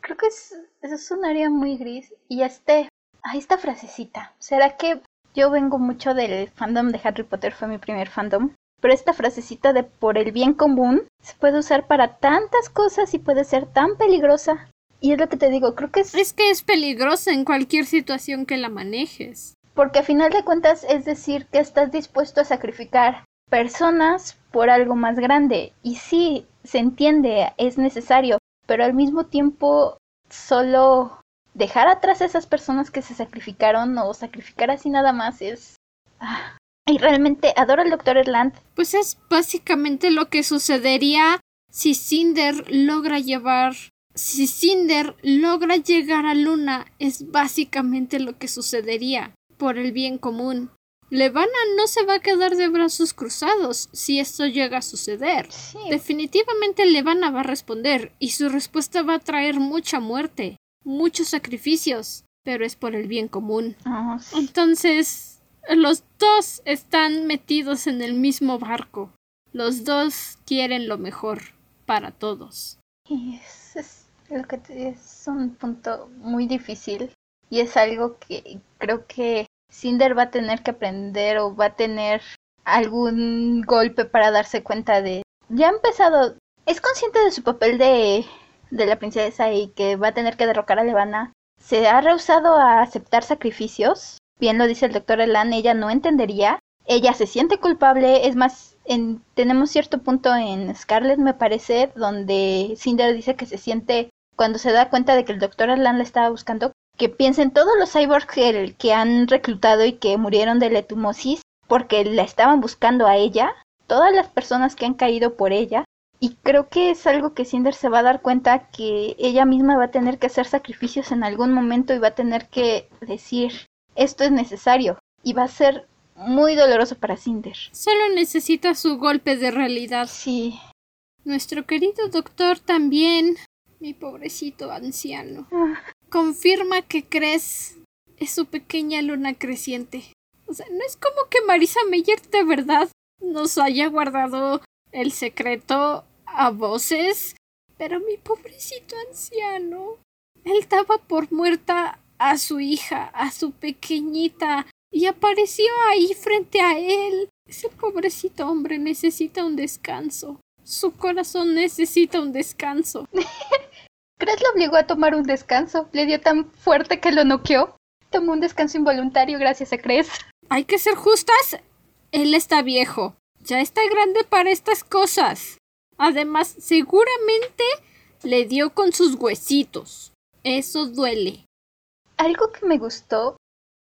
Creo que es, es un área muy gris. Y este, ahí esta frasecita. ¿Será que yo vengo mucho del fandom de Harry Potter? Fue mi primer fandom. Pero esta frasecita de por el bien común se puede usar para tantas cosas y puede ser tan peligrosa. Y es lo que te digo, creo que es Es que es peligrosa en cualquier situación que la manejes. porque a final de cuentas es decir que estás dispuesto a sacrificar personas por algo más grande. Y sí, se entiende, es necesario, pero al mismo tiempo solo dejar atrás a esas personas que se sacrificaron o sacrificar así nada más es... ah. Y realmente adoro al doctor Erland. Pues es básicamente lo que sucedería si Cinder logra llevar. Si Cinder logra llegar a Luna, es básicamente lo que sucedería, por el bien común. Levana no se va a quedar de brazos cruzados si esto llega a suceder. Sí, Definitivamente Levana va a responder, y su respuesta va a traer mucha muerte, muchos sacrificios, pero es por el bien común. oh, sí. Entonces, los dos están metidos en el mismo barco. Los dos quieren lo mejor para todos. Y es, lo que te- es un punto muy difícil y es algo que creo que Cinder va a tener que aprender o va a tener algún golpe para darse cuenta de ya ha empezado es consciente de su papel de de la princesa y que va a tener que derrocar a Levana se ha rehusado a aceptar sacrificios bien lo dice el doctor Elan ella no entendería ella se siente culpable, es más, en, tenemos cierto punto en Scarlet, me parece, donde Cinder dice que se siente, cuando se da cuenta de que el doctor Erland la estaba buscando, que piensa en todos los cyborgs que, que han reclutado y que murieron de letumosis porque la estaban buscando a ella, todas las personas que han caído por ella, y creo que es algo que Cinder se va a dar cuenta que ella misma va a tener que hacer sacrificios en algún momento y va a tener que decir, esto es necesario, y va a ser muy doloroso para Cinder. Solo necesita su golpe de realidad. Sí. Nuestro querido doctor también, mi pobrecito anciano, Ah, confirma que Cres es su pequeña luna creciente. O sea, no es como que Marisa Meyer de verdad nos haya guardado el secreto a voces, pero mi pobrecito anciano, él daba por muerta a su hija, a su pequeñita, y apareció ahí frente a él. Ese pobrecito hombre necesita un descanso. Su corazón necesita un descanso. Cres lo obligó a tomar un descanso. Le dio tan fuerte que lo noqueó. Tomó un descanso involuntario gracias a Cres. Hay que ser justas. Él está viejo. Ya está grande para estas cosas. Además, seguramente le dio con sus huesitos. Eso duele. Algo que me gustó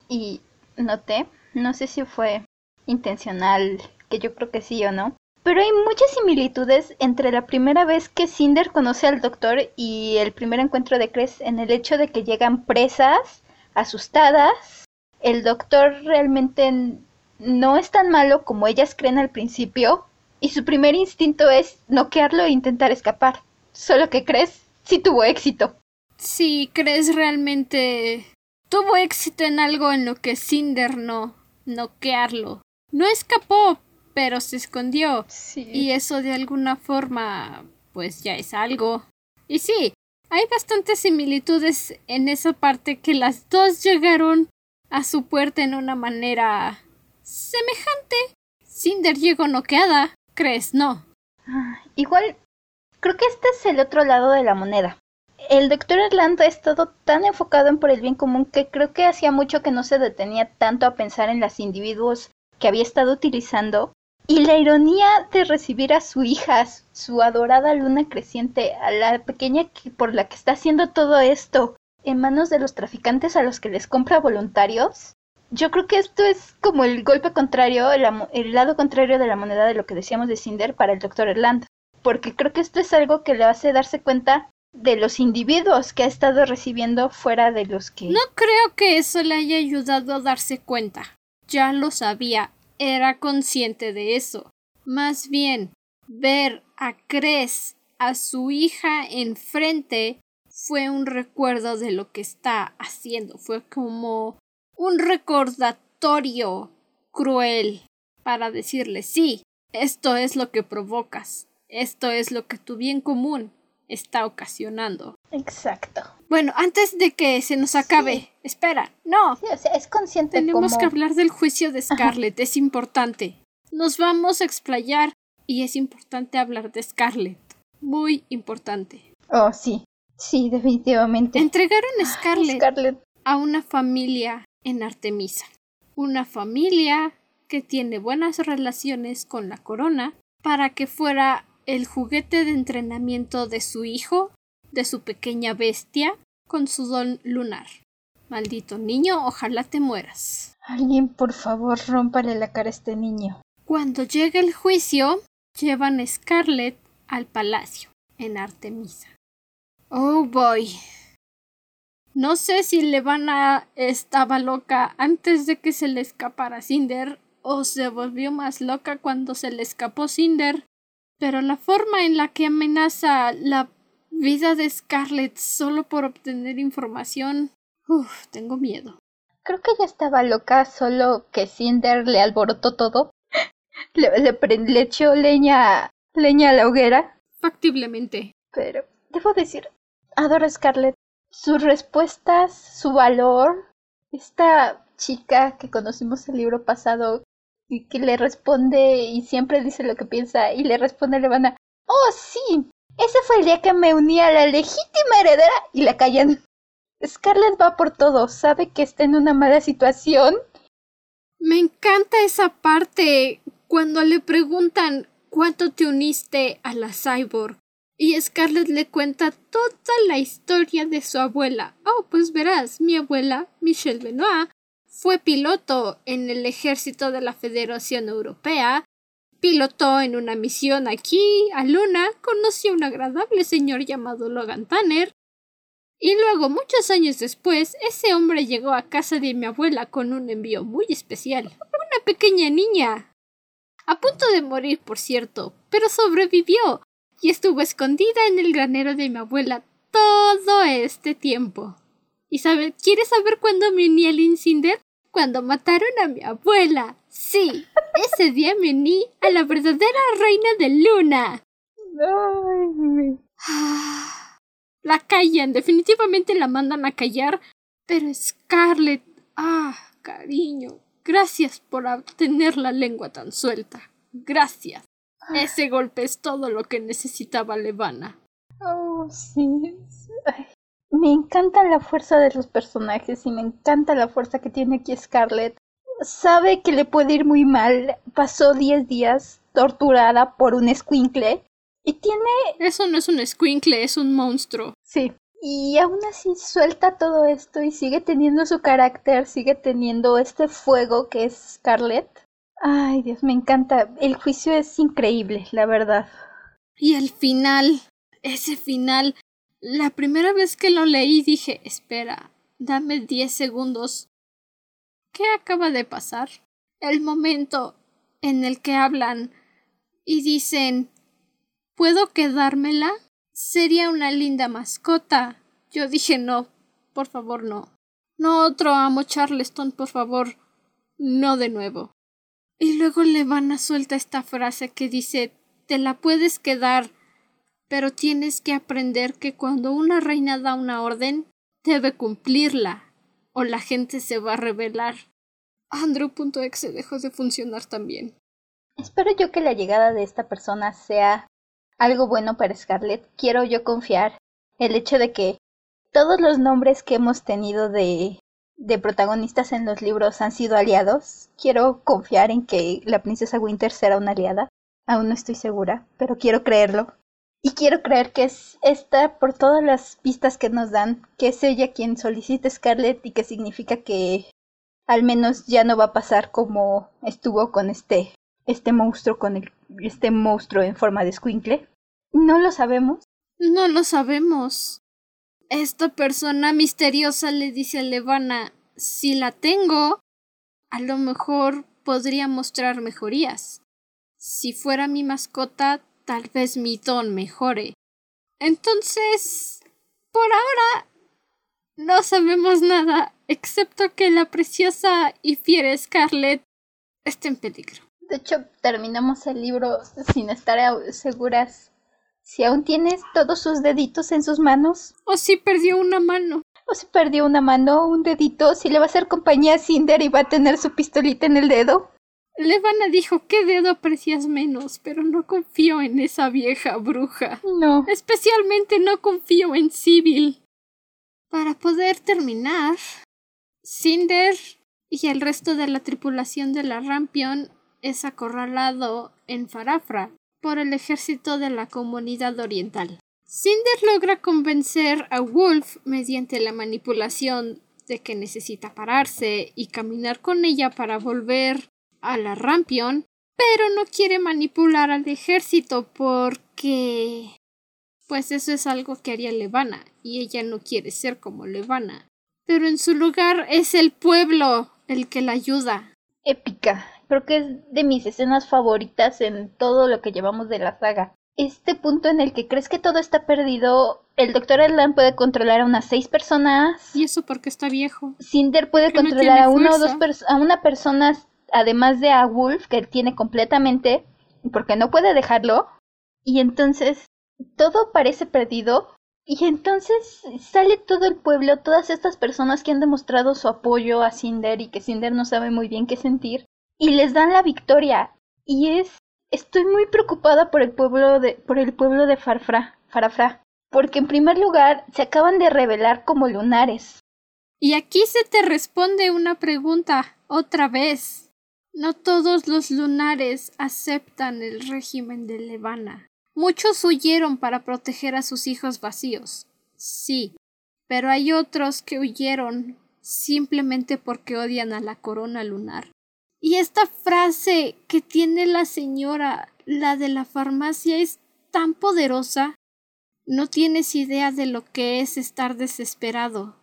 y noté, no sé si fue intencional, que yo creo que sí o no, pero hay muchas similitudes entre la primera vez que Cinder conoce al doctor y el primer encuentro de Cres en el hecho de que llegan presas, asustadas. El doctor realmente no es tan malo como ellas creen al principio y su primer instinto es noquearlo e intentar escapar. Solo que Cres sí tuvo éxito. Sí, Cres realmente tuvo éxito en algo en lo que Cinder no, noquearlo. No escapó, pero se escondió. Y eso de alguna forma, pues ya es algo. Y sí, hay bastantes similitudes en esa parte que las dos llegaron a su puerta en una manera semejante. Cinder llegó noqueada, ¿crees? No. Ah, igual, creo que este es el otro lado de la moneda. El doctor Erland ha estado tan enfocado en por el bien común que creo que hacía mucho que no se detenía tanto a pensar en los individuos que había estado utilizando y la ironía de recibir a su hija, su adorada luna creciente, a la pequeña que, por la que está haciendo todo esto, en manos de los traficantes a los que les compra voluntarios. Yo creo que esto es como el golpe contrario, el, lado contrario de la moneda de lo que decíamos de Cinder para el Dr. Erland. Porque creo que esto es algo que le hace darse cuenta de los individuos que ha estado recibiendo fuera de los que... No creo que eso le haya ayudado a darse cuenta. Ya lo sabía era consciente de eso. Más bien, ver a Cres, a su hija enfrente, fue un recuerdo de lo que está haciendo. Fue como un recordatorio cruel para decirle sí, esto es lo que provocas, esto es lo que tu bien común está ocasionando. Exacto. Bueno, antes de que se nos acabe, espera, no. Sí, o sea, es consciente. Tenemos que hablar del juicio de Scarlett, es importante. Nos vamos a explayar y es importante hablar de Scarlett. Muy importante. Oh, sí. Sí, definitivamente. Entregaron a Scarlett, a una familia en Artemisa. Una familia que tiene buenas relaciones con la corona para que fuera el juguete de entrenamiento de su hijo, de su pequeña bestia, con su don lunar. Maldito niño, ojalá te mueras. Alguien, por favor, rómpale la cara a este niño. Cuando llega el juicio, llevan a Scarlett al palacio, en Artemisa. Oh boy. No sé si le van a estaba loca antes de que se le escapara Cinder o se volvió más loca cuando se le escapó Cinder pero la forma en la que amenaza la vida de Scarlett solo por obtener información. Uf, tengo miedo. Creo que ella estaba loca, solo que Cinder le alborotó todo. le, le, echó leña, leña a la hoguera. Factiblemente. Pero, debo decir, adoro a Scarlett. Sus respuestas, su valor. Esta chica que conocimos el libro pasado y que le responde y siempre dice lo que piensa y le responde Levana, oh sí, ese fue el día que me uní a la legítima heredera y la callan. Scarlett va por todo, sabe que está en una mala situación. Me encanta esa parte cuando le preguntan cuánto te uniste a la cyborg y Scarlett le cuenta toda la historia de su abuela. Oh, pues verás, mi abuela, Michelle Benoit, fue piloto en el ejército de la Federación Europea, pilotó en una misión aquí, a Luna, conoció a un agradable señor llamado Logan Tanner, y luego, muchos años después, ese hombre llegó a casa de mi abuela con un envío muy especial. Una pequeña niña. A punto de morir, por cierto, pero sobrevivió y estuvo escondida en el granero de mi abuela todo este tiempo. ¿Y sabe, quieres saber cuándo me uní Incinder? Cuando mataron a mi abuela. Sí, ese día me uní a la verdadera reina de Luna. La callan, definitivamente la mandan a callar. Pero Scarlett, ah, cariño, gracias por tener la lengua tan suelta. Gracias. Ese golpe es todo lo que necesitaba Levana. Oh, sí. Me encanta la fuerza de los personajes y me encanta la fuerza que tiene aquí Scarlett. sabe que le puede ir muy mal. Pasó 10 días torturada por un escuincle y tiene... Eso no es un escuincle, es un monstruo. Sí. Y aún así suelta todo esto y sigue teniendo su carácter, sigue teniendo este fuego que es Scarlett. Ay, Dios, me encanta. El juicio es increíble, la verdad. Y el final, ese final, la primera vez que lo leí dije, espera, dame diez segundos. ¿Qué acaba de pasar? El momento en el que hablan y dicen ¿Puedo quedármela? Sería una linda mascota. Yo dije no, por favor no. No otro amo Charleston, por favor. No de nuevo. Y luego le van a suelta esta frase que dice te la puedes quedar, pero tienes que aprender que cuando una reina da una orden, debe cumplirla, o la gente se va a rebelar. Andrew.exe dejó de funcionar también. Espero yo que la llegada de esta persona sea algo bueno para Scarlett. Quiero yo confiar el hecho de que todos los nombres que hemos tenido de, de protagonistas en los libros han sido aliados. Quiero confiar en que la princesa Winter será una aliada. Aún no estoy segura, pero quiero creerlo. Y quiero creer que es esta, por todas las pistas que nos dan, que es ella quien solicita Scarlett y que significa que al menos ya no va a pasar como estuvo con este, este monstruo, con el, este monstruo en forma de squinkle. No lo sabemos. No lo sabemos. Esta persona misteriosa le dice a Levana si la tengo, a lo mejor podría mostrar mejorías. Si fuera mi mascota, tal vez mi don mejore. Entonces, por ahora, no sabemos nada, excepto que la preciosa y fiera Scarlett está en peligro. De hecho, terminamos el libro sin estar seguras si aún tienes todos sus deditos en sus manos. O si perdió una mano. O si perdió una mano, un dedito, si le va a hacer compañía a Cinder y va a tener su pistolita en el dedo. Levana dijo qué dedo aprecias menos, pero no confío en esa vieja bruja. No. Especialmente no confío en Sibyl. Para poder terminar, Cinder y el resto de la tripulación de la Rampion es acorralado en Farafra por el ejército de la comunidad oriental. Cinder logra convencer a Wolf mediante la manipulación de que necesita pararse y caminar con ella para volver a la Rampion, pero no quiere manipular al ejército porque pues eso es algo que haría Levana y ella no quiere ser como Levana. Pero en su lugar es el pueblo el que la ayuda. Épica. Creo que es de mis escenas favoritas en todo lo que llevamos de la saga. Este punto en el que crees que todo está perdido, el Dr. Erland puede controlar a unas seis personas. Y eso porque está viejo. Cinder puede controlar a una o dos a una persona, además de a Wolf, que tiene completamente, porque no puede dejarlo. Y entonces todo parece perdido. Y entonces sale todo el pueblo, todas estas personas que han demostrado su apoyo a Cinder y que Cinder no sabe muy bien qué sentir, y les dan la victoria. Y es estoy muy preocupada por el pueblo de por el pueblo de Farfra, Farafra, porque en primer lugar se acaban de revelar como lunares. Y aquí se te responde una pregunta otra vez. No todos los lunares aceptan el régimen de Levana. Muchos huyeron para proteger a sus hijos vacíos. Sí, pero hay otros que huyeron simplemente porque odian a la corona lunar. Y esta frase que tiene la señora, la de la farmacia, es tan poderosa. No tienes idea de lo que es estar desesperado.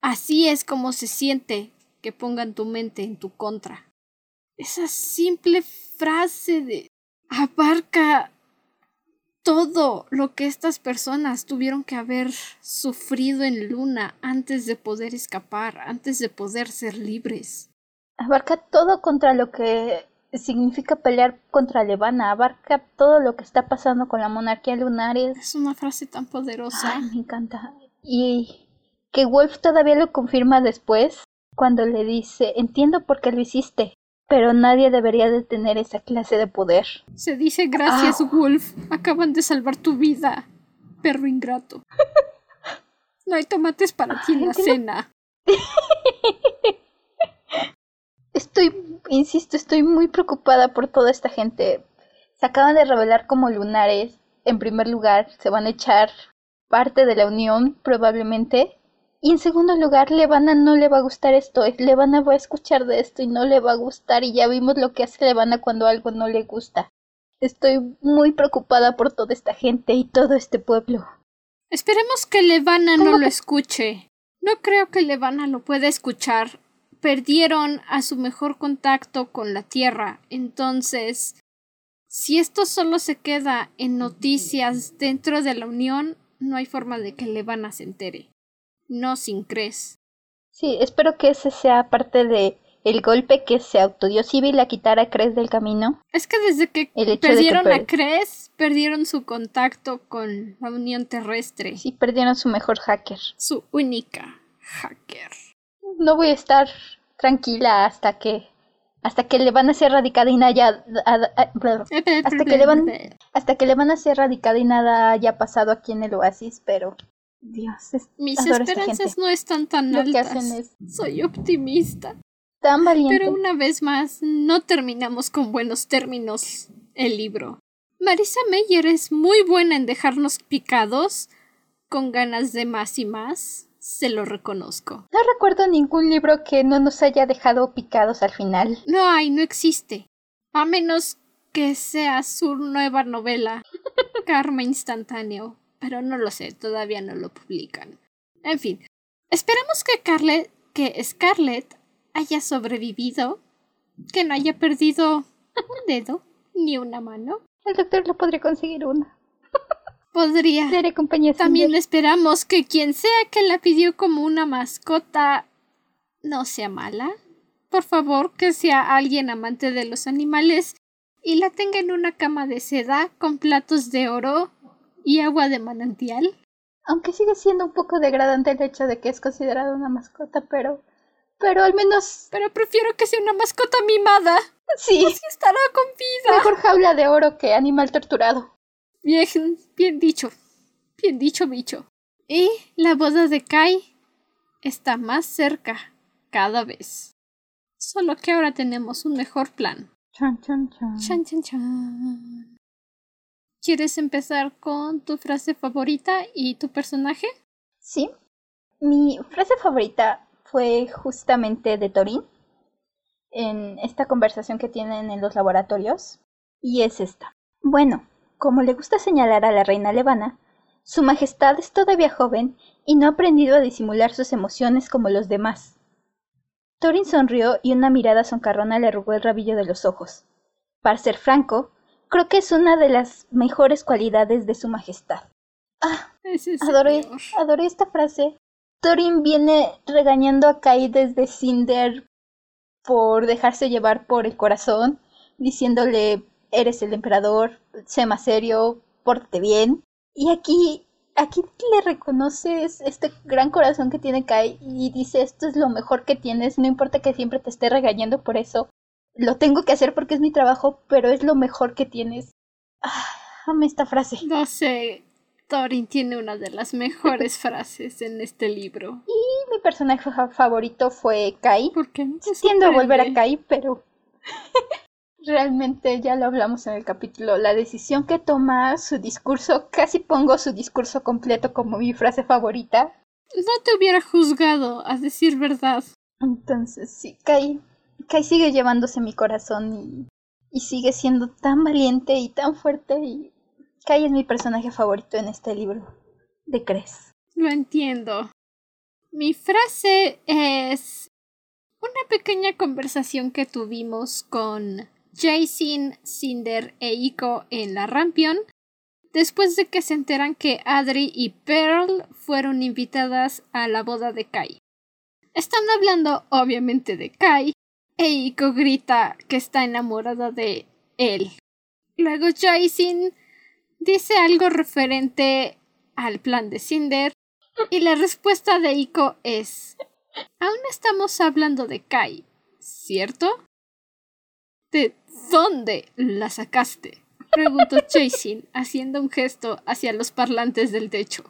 Así es como se siente que pongan tu mente en tu contra. Esa simple frase de abarca todo lo que estas personas tuvieron que haber sufrido en Luna antes de poder escapar, antes de poder ser libres. Abarca todo contra lo que significa pelear contra Levana, abarca todo lo que está pasando con la monarquía lunar. Es una frase tan poderosa. me encanta. Y que Wolf todavía lo confirma después, cuando le dice, entiendo por qué lo hiciste, pero nadie debería de tener esa clase de poder. Se dice gracias, ah. Wolf. Acaban de salvar tu vida, perro ingrato. No hay tomates para ti en la cena. estoy, insisto, estoy muy preocupada por toda esta gente. Se acaban de revelar como lunares. En primer lugar, se van a echar parte de la unión, probablemente. Y en segundo lugar, Levana no le va a gustar esto. Levana va a escuchar de esto y no le va a gustar. Y ya vimos lo que hace Levana cuando algo no le gusta. Estoy muy preocupada por toda esta gente y todo este pueblo. Esperemos que Levana no lo escuche. No creo que Levana lo pueda escuchar. Perdieron a su mejor contacto con la Tierra. Entonces, si esto solo se queda en noticias dentro de la Unión, no hay forma de que Levana se entere. No sin crees. Sí, espero que ese sea parte de el golpe que se autodió Civil a quitar a Cres del camino. Es que desde que perdieron a Cres, perdieron su contacto con la Unión Terrestre. Sí, perdieron su mejor hacker. Su única hacker. No voy a estar tranquila hasta que hasta que le van a hacer radicada y nada hasta que le van hasta que le van a hacer radicada y nada haya pasado aquí en el oasis pero Dios mis esperanzas no están tan altas soy optimista tan valiente pero una vez más no terminamos con buenos términos el libro Marisa Meyer es muy buena en dejarnos picados con ganas de más y más se lo reconozco. No recuerdo ningún libro que no nos haya dejado picados al final. No hay, no existe. A menos que sea su nueva novela, Karma Instantáneo. Pero no lo sé, todavía no lo publican. En fin, esperemos que, Carlet, que Scarlett haya sobrevivido, que no haya perdido un dedo ni una mano. El doctor le podría conseguir una. Podría. También esperamos que quien sea que la pidió como una mascota no sea mala. Por favor, que sea alguien amante de los animales y la tenga en una cama de seda con platos de oro y agua de manantial. Aunque sigue siendo un poco degradante el hecho de que es considerada una mascota, pero. Pero al menos. Pero prefiero que sea una mascota mimada. Sí. Así estará con vida. Mejor jaula de oro que animal torturado. Bien, bien dicho. Bien dicho, bicho. Y la boda de Kai está más cerca cada vez. Solo que ahora tenemos un mejor plan. Chan, chan, chan. Chan, chan, chan. ¿Quieres empezar con tu frase favorita y tu personaje? Sí. Mi frase favorita fue justamente de Torin en esta conversación que tienen en los laboratorios. Y es esta. Bueno, como le gusta señalar a la reina Levana, su Majestad es todavía joven y no ha aprendido a disimular sus emociones como los demás. Thorin sonrió y una mirada soncarrona le arrugó el rabillo de los ojos. Para ser franco, creo que es una de las mejores cualidades de su Majestad. Ah, adoré, adoré esta frase. Thorin viene regañando a Kai desde Cinder por dejarse llevar por el corazón, diciéndole eres el emperador, sé más serio, pórtate bien. Y aquí, aquí le reconoces este gran corazón que tiene Kai y dice esto es lo mejor que tienes, no importa que siempre te esté regañando por eso. Lo tengo que hacer porque es mi trabajo, pero es lo mejor que tienes. Ah, ame esta frase. No sé, Thorin tiene una de las mejores frases en este libro. Y mi personaje favorito fue Kai. ¿Por qué? Tiendo a volver a Kai, pero realmente ya lo hablamos en el capítulo, la decisión que toma su discurso, casi pongo su discurso completo como mi frase favorita. No te hubiera juzgado, a decir verdad. Entonces, sí, Kai, Kai sigue llevándose mi corazón y, y sigue siendo tan valiente y tan fuerte y Kai es mi personaje favorito en este libro de Cres. Lo entiendo. Mi frase es una pequeña conversación que tuvimos con Jason, Cinder e Iko en la Rampion, después de que se enteran que Adri y Pearl fueron invitadas a la boda de Kai. Están hablando obviamente de Kai, e Iko grita que está enamorada de él. Luego Jason dice algo referente al plan de Cinder, y la respuesta de Iko es Aún estamos hablando de Kai, ¿cierto? ¿De dónde la sacaste? preguntó Jason, haciendo un gesto hacia los parlantes del techo.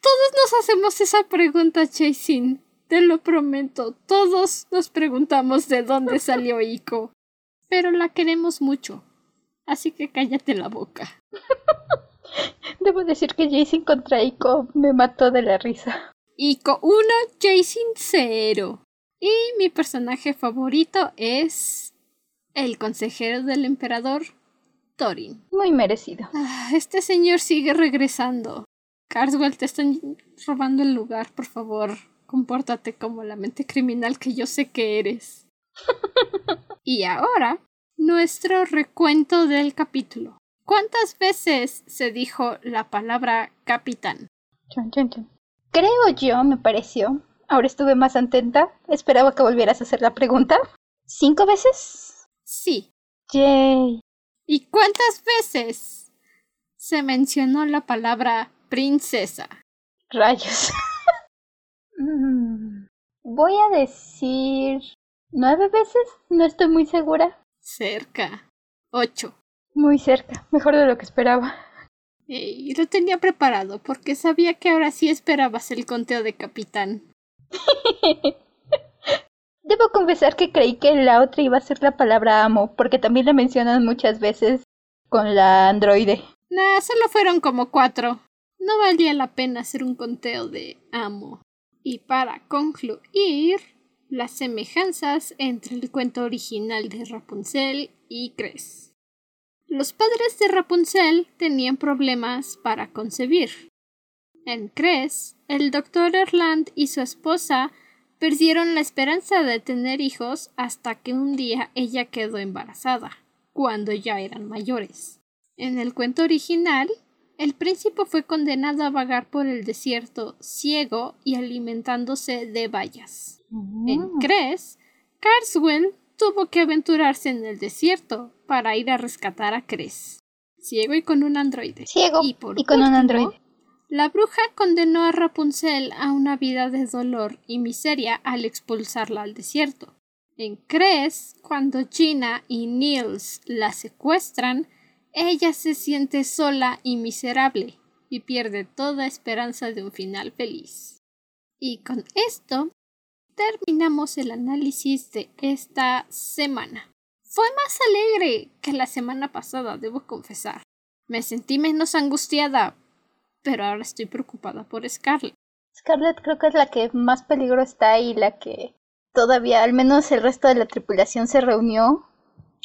Todos nos hacemos esa pregunta, Jason. Te lo prometo. Todos nos preguntamos de dónde salió Ico. Pero la queremos mucho. Así que cállate la boca. Debo decir que Jason contra Ico me mató de la risa. Ico 1, Jason 0. Y mi personaje favorito es el consejero del emperador, Thorin. Muy merecido. Ah, este señor sigue regresando. Carswell, te están robando el lugar, por favor. Compórtate como la mente criminal que yo sé que eres. y ahora, nuestro recuento del capítulo. ¿Cuántas veces se dijo la palabra capitán? Creo yo, me pareció. Ahora estuve más atenta. Esperaba que volvieras a hacer la pregunta. ¿Cinco veces? Sí. Yay. ¿Y cuántas veces se mencionó la palabra princesa? Rayos. Mm, voy a decir nueve veces. No estoy muy segura. Cerca. Ocho. Muy cerca. Mejor de lo que esperaba. Y lo tenía preparado porque sabía que ahora sí esperabas el conteo de capitán. Debo confesar que creí que la otra iba a ser la palabra amo, porque también la mencionan muchas veces con la androide. Nah, solo fueron como cuatro. No valía la pena hacer un conteo de amo. Y para concluir, las semejanzas entre el cuento original de Rapunzel y Cres. Los padres de Rapunzel tenían problemas para concebir. En Cres, el doctor Erland y su esposa perdieron la esperanza de tener hijos hasta que un día ella quedó embarazada, cuando ya eran mayores. En el cuento original, el príncipe fue condenado a vagar por el desierto ciego y alimentándose de bayas. En Cres, Carswell tuvo que aventurarse en el desierto para ir a rescatar a Cres, ciego y con un androide. Ciego y, con un androide. La bruja condenó a Rapunzel a una vida de dolor y miseria al expulsarla al desierto. En Cres, cuando Gina y Niels la secuestran, ella se siente sola y miserable y pierde toda esperanza de un final feliz. Y con esto terminamos el análisis de esta semana. Fue más alegre que la semana pasada, debo confesar. Me sentí menos angustiada, pero ahora estoy preocupada por Scarlett. Scarlett creo que es la que más peligro está y la que todavía, al menos el resto de la tripulación se reunió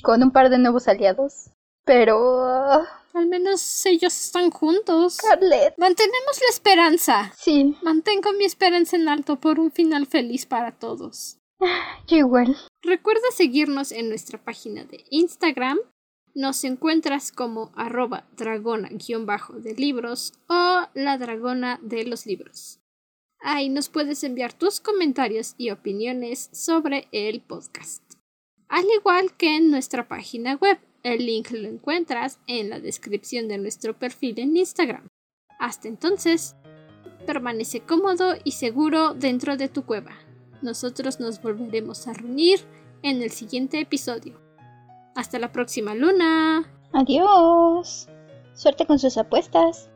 con un par de nuevos aliados. Pero... Al menos ellos están juntos. Scarlett. Mantenemos la esperanza. Sí. Mantengo mi esperanza en alto por un final feliz para todos. Yo igual. Recuerda seguirnos en nuestra página de Instagram. Nos encuentras como arroba dragona-de libros o la dragona de los libros. Ahí nos puedes enviar tus comentarios y opiniones sobre el podcast. Al igual que en nuestra página web, el link lo encuentras en la descripción de nuestro perfil en Instagram. Hasta entonces, permanece cómodo y seguro dentro de tu cueva. Nosotros nos volveremos a reunir en el siguiente episodio. Hasta la próxima luna. Adiós. Suerte con sus apuestas.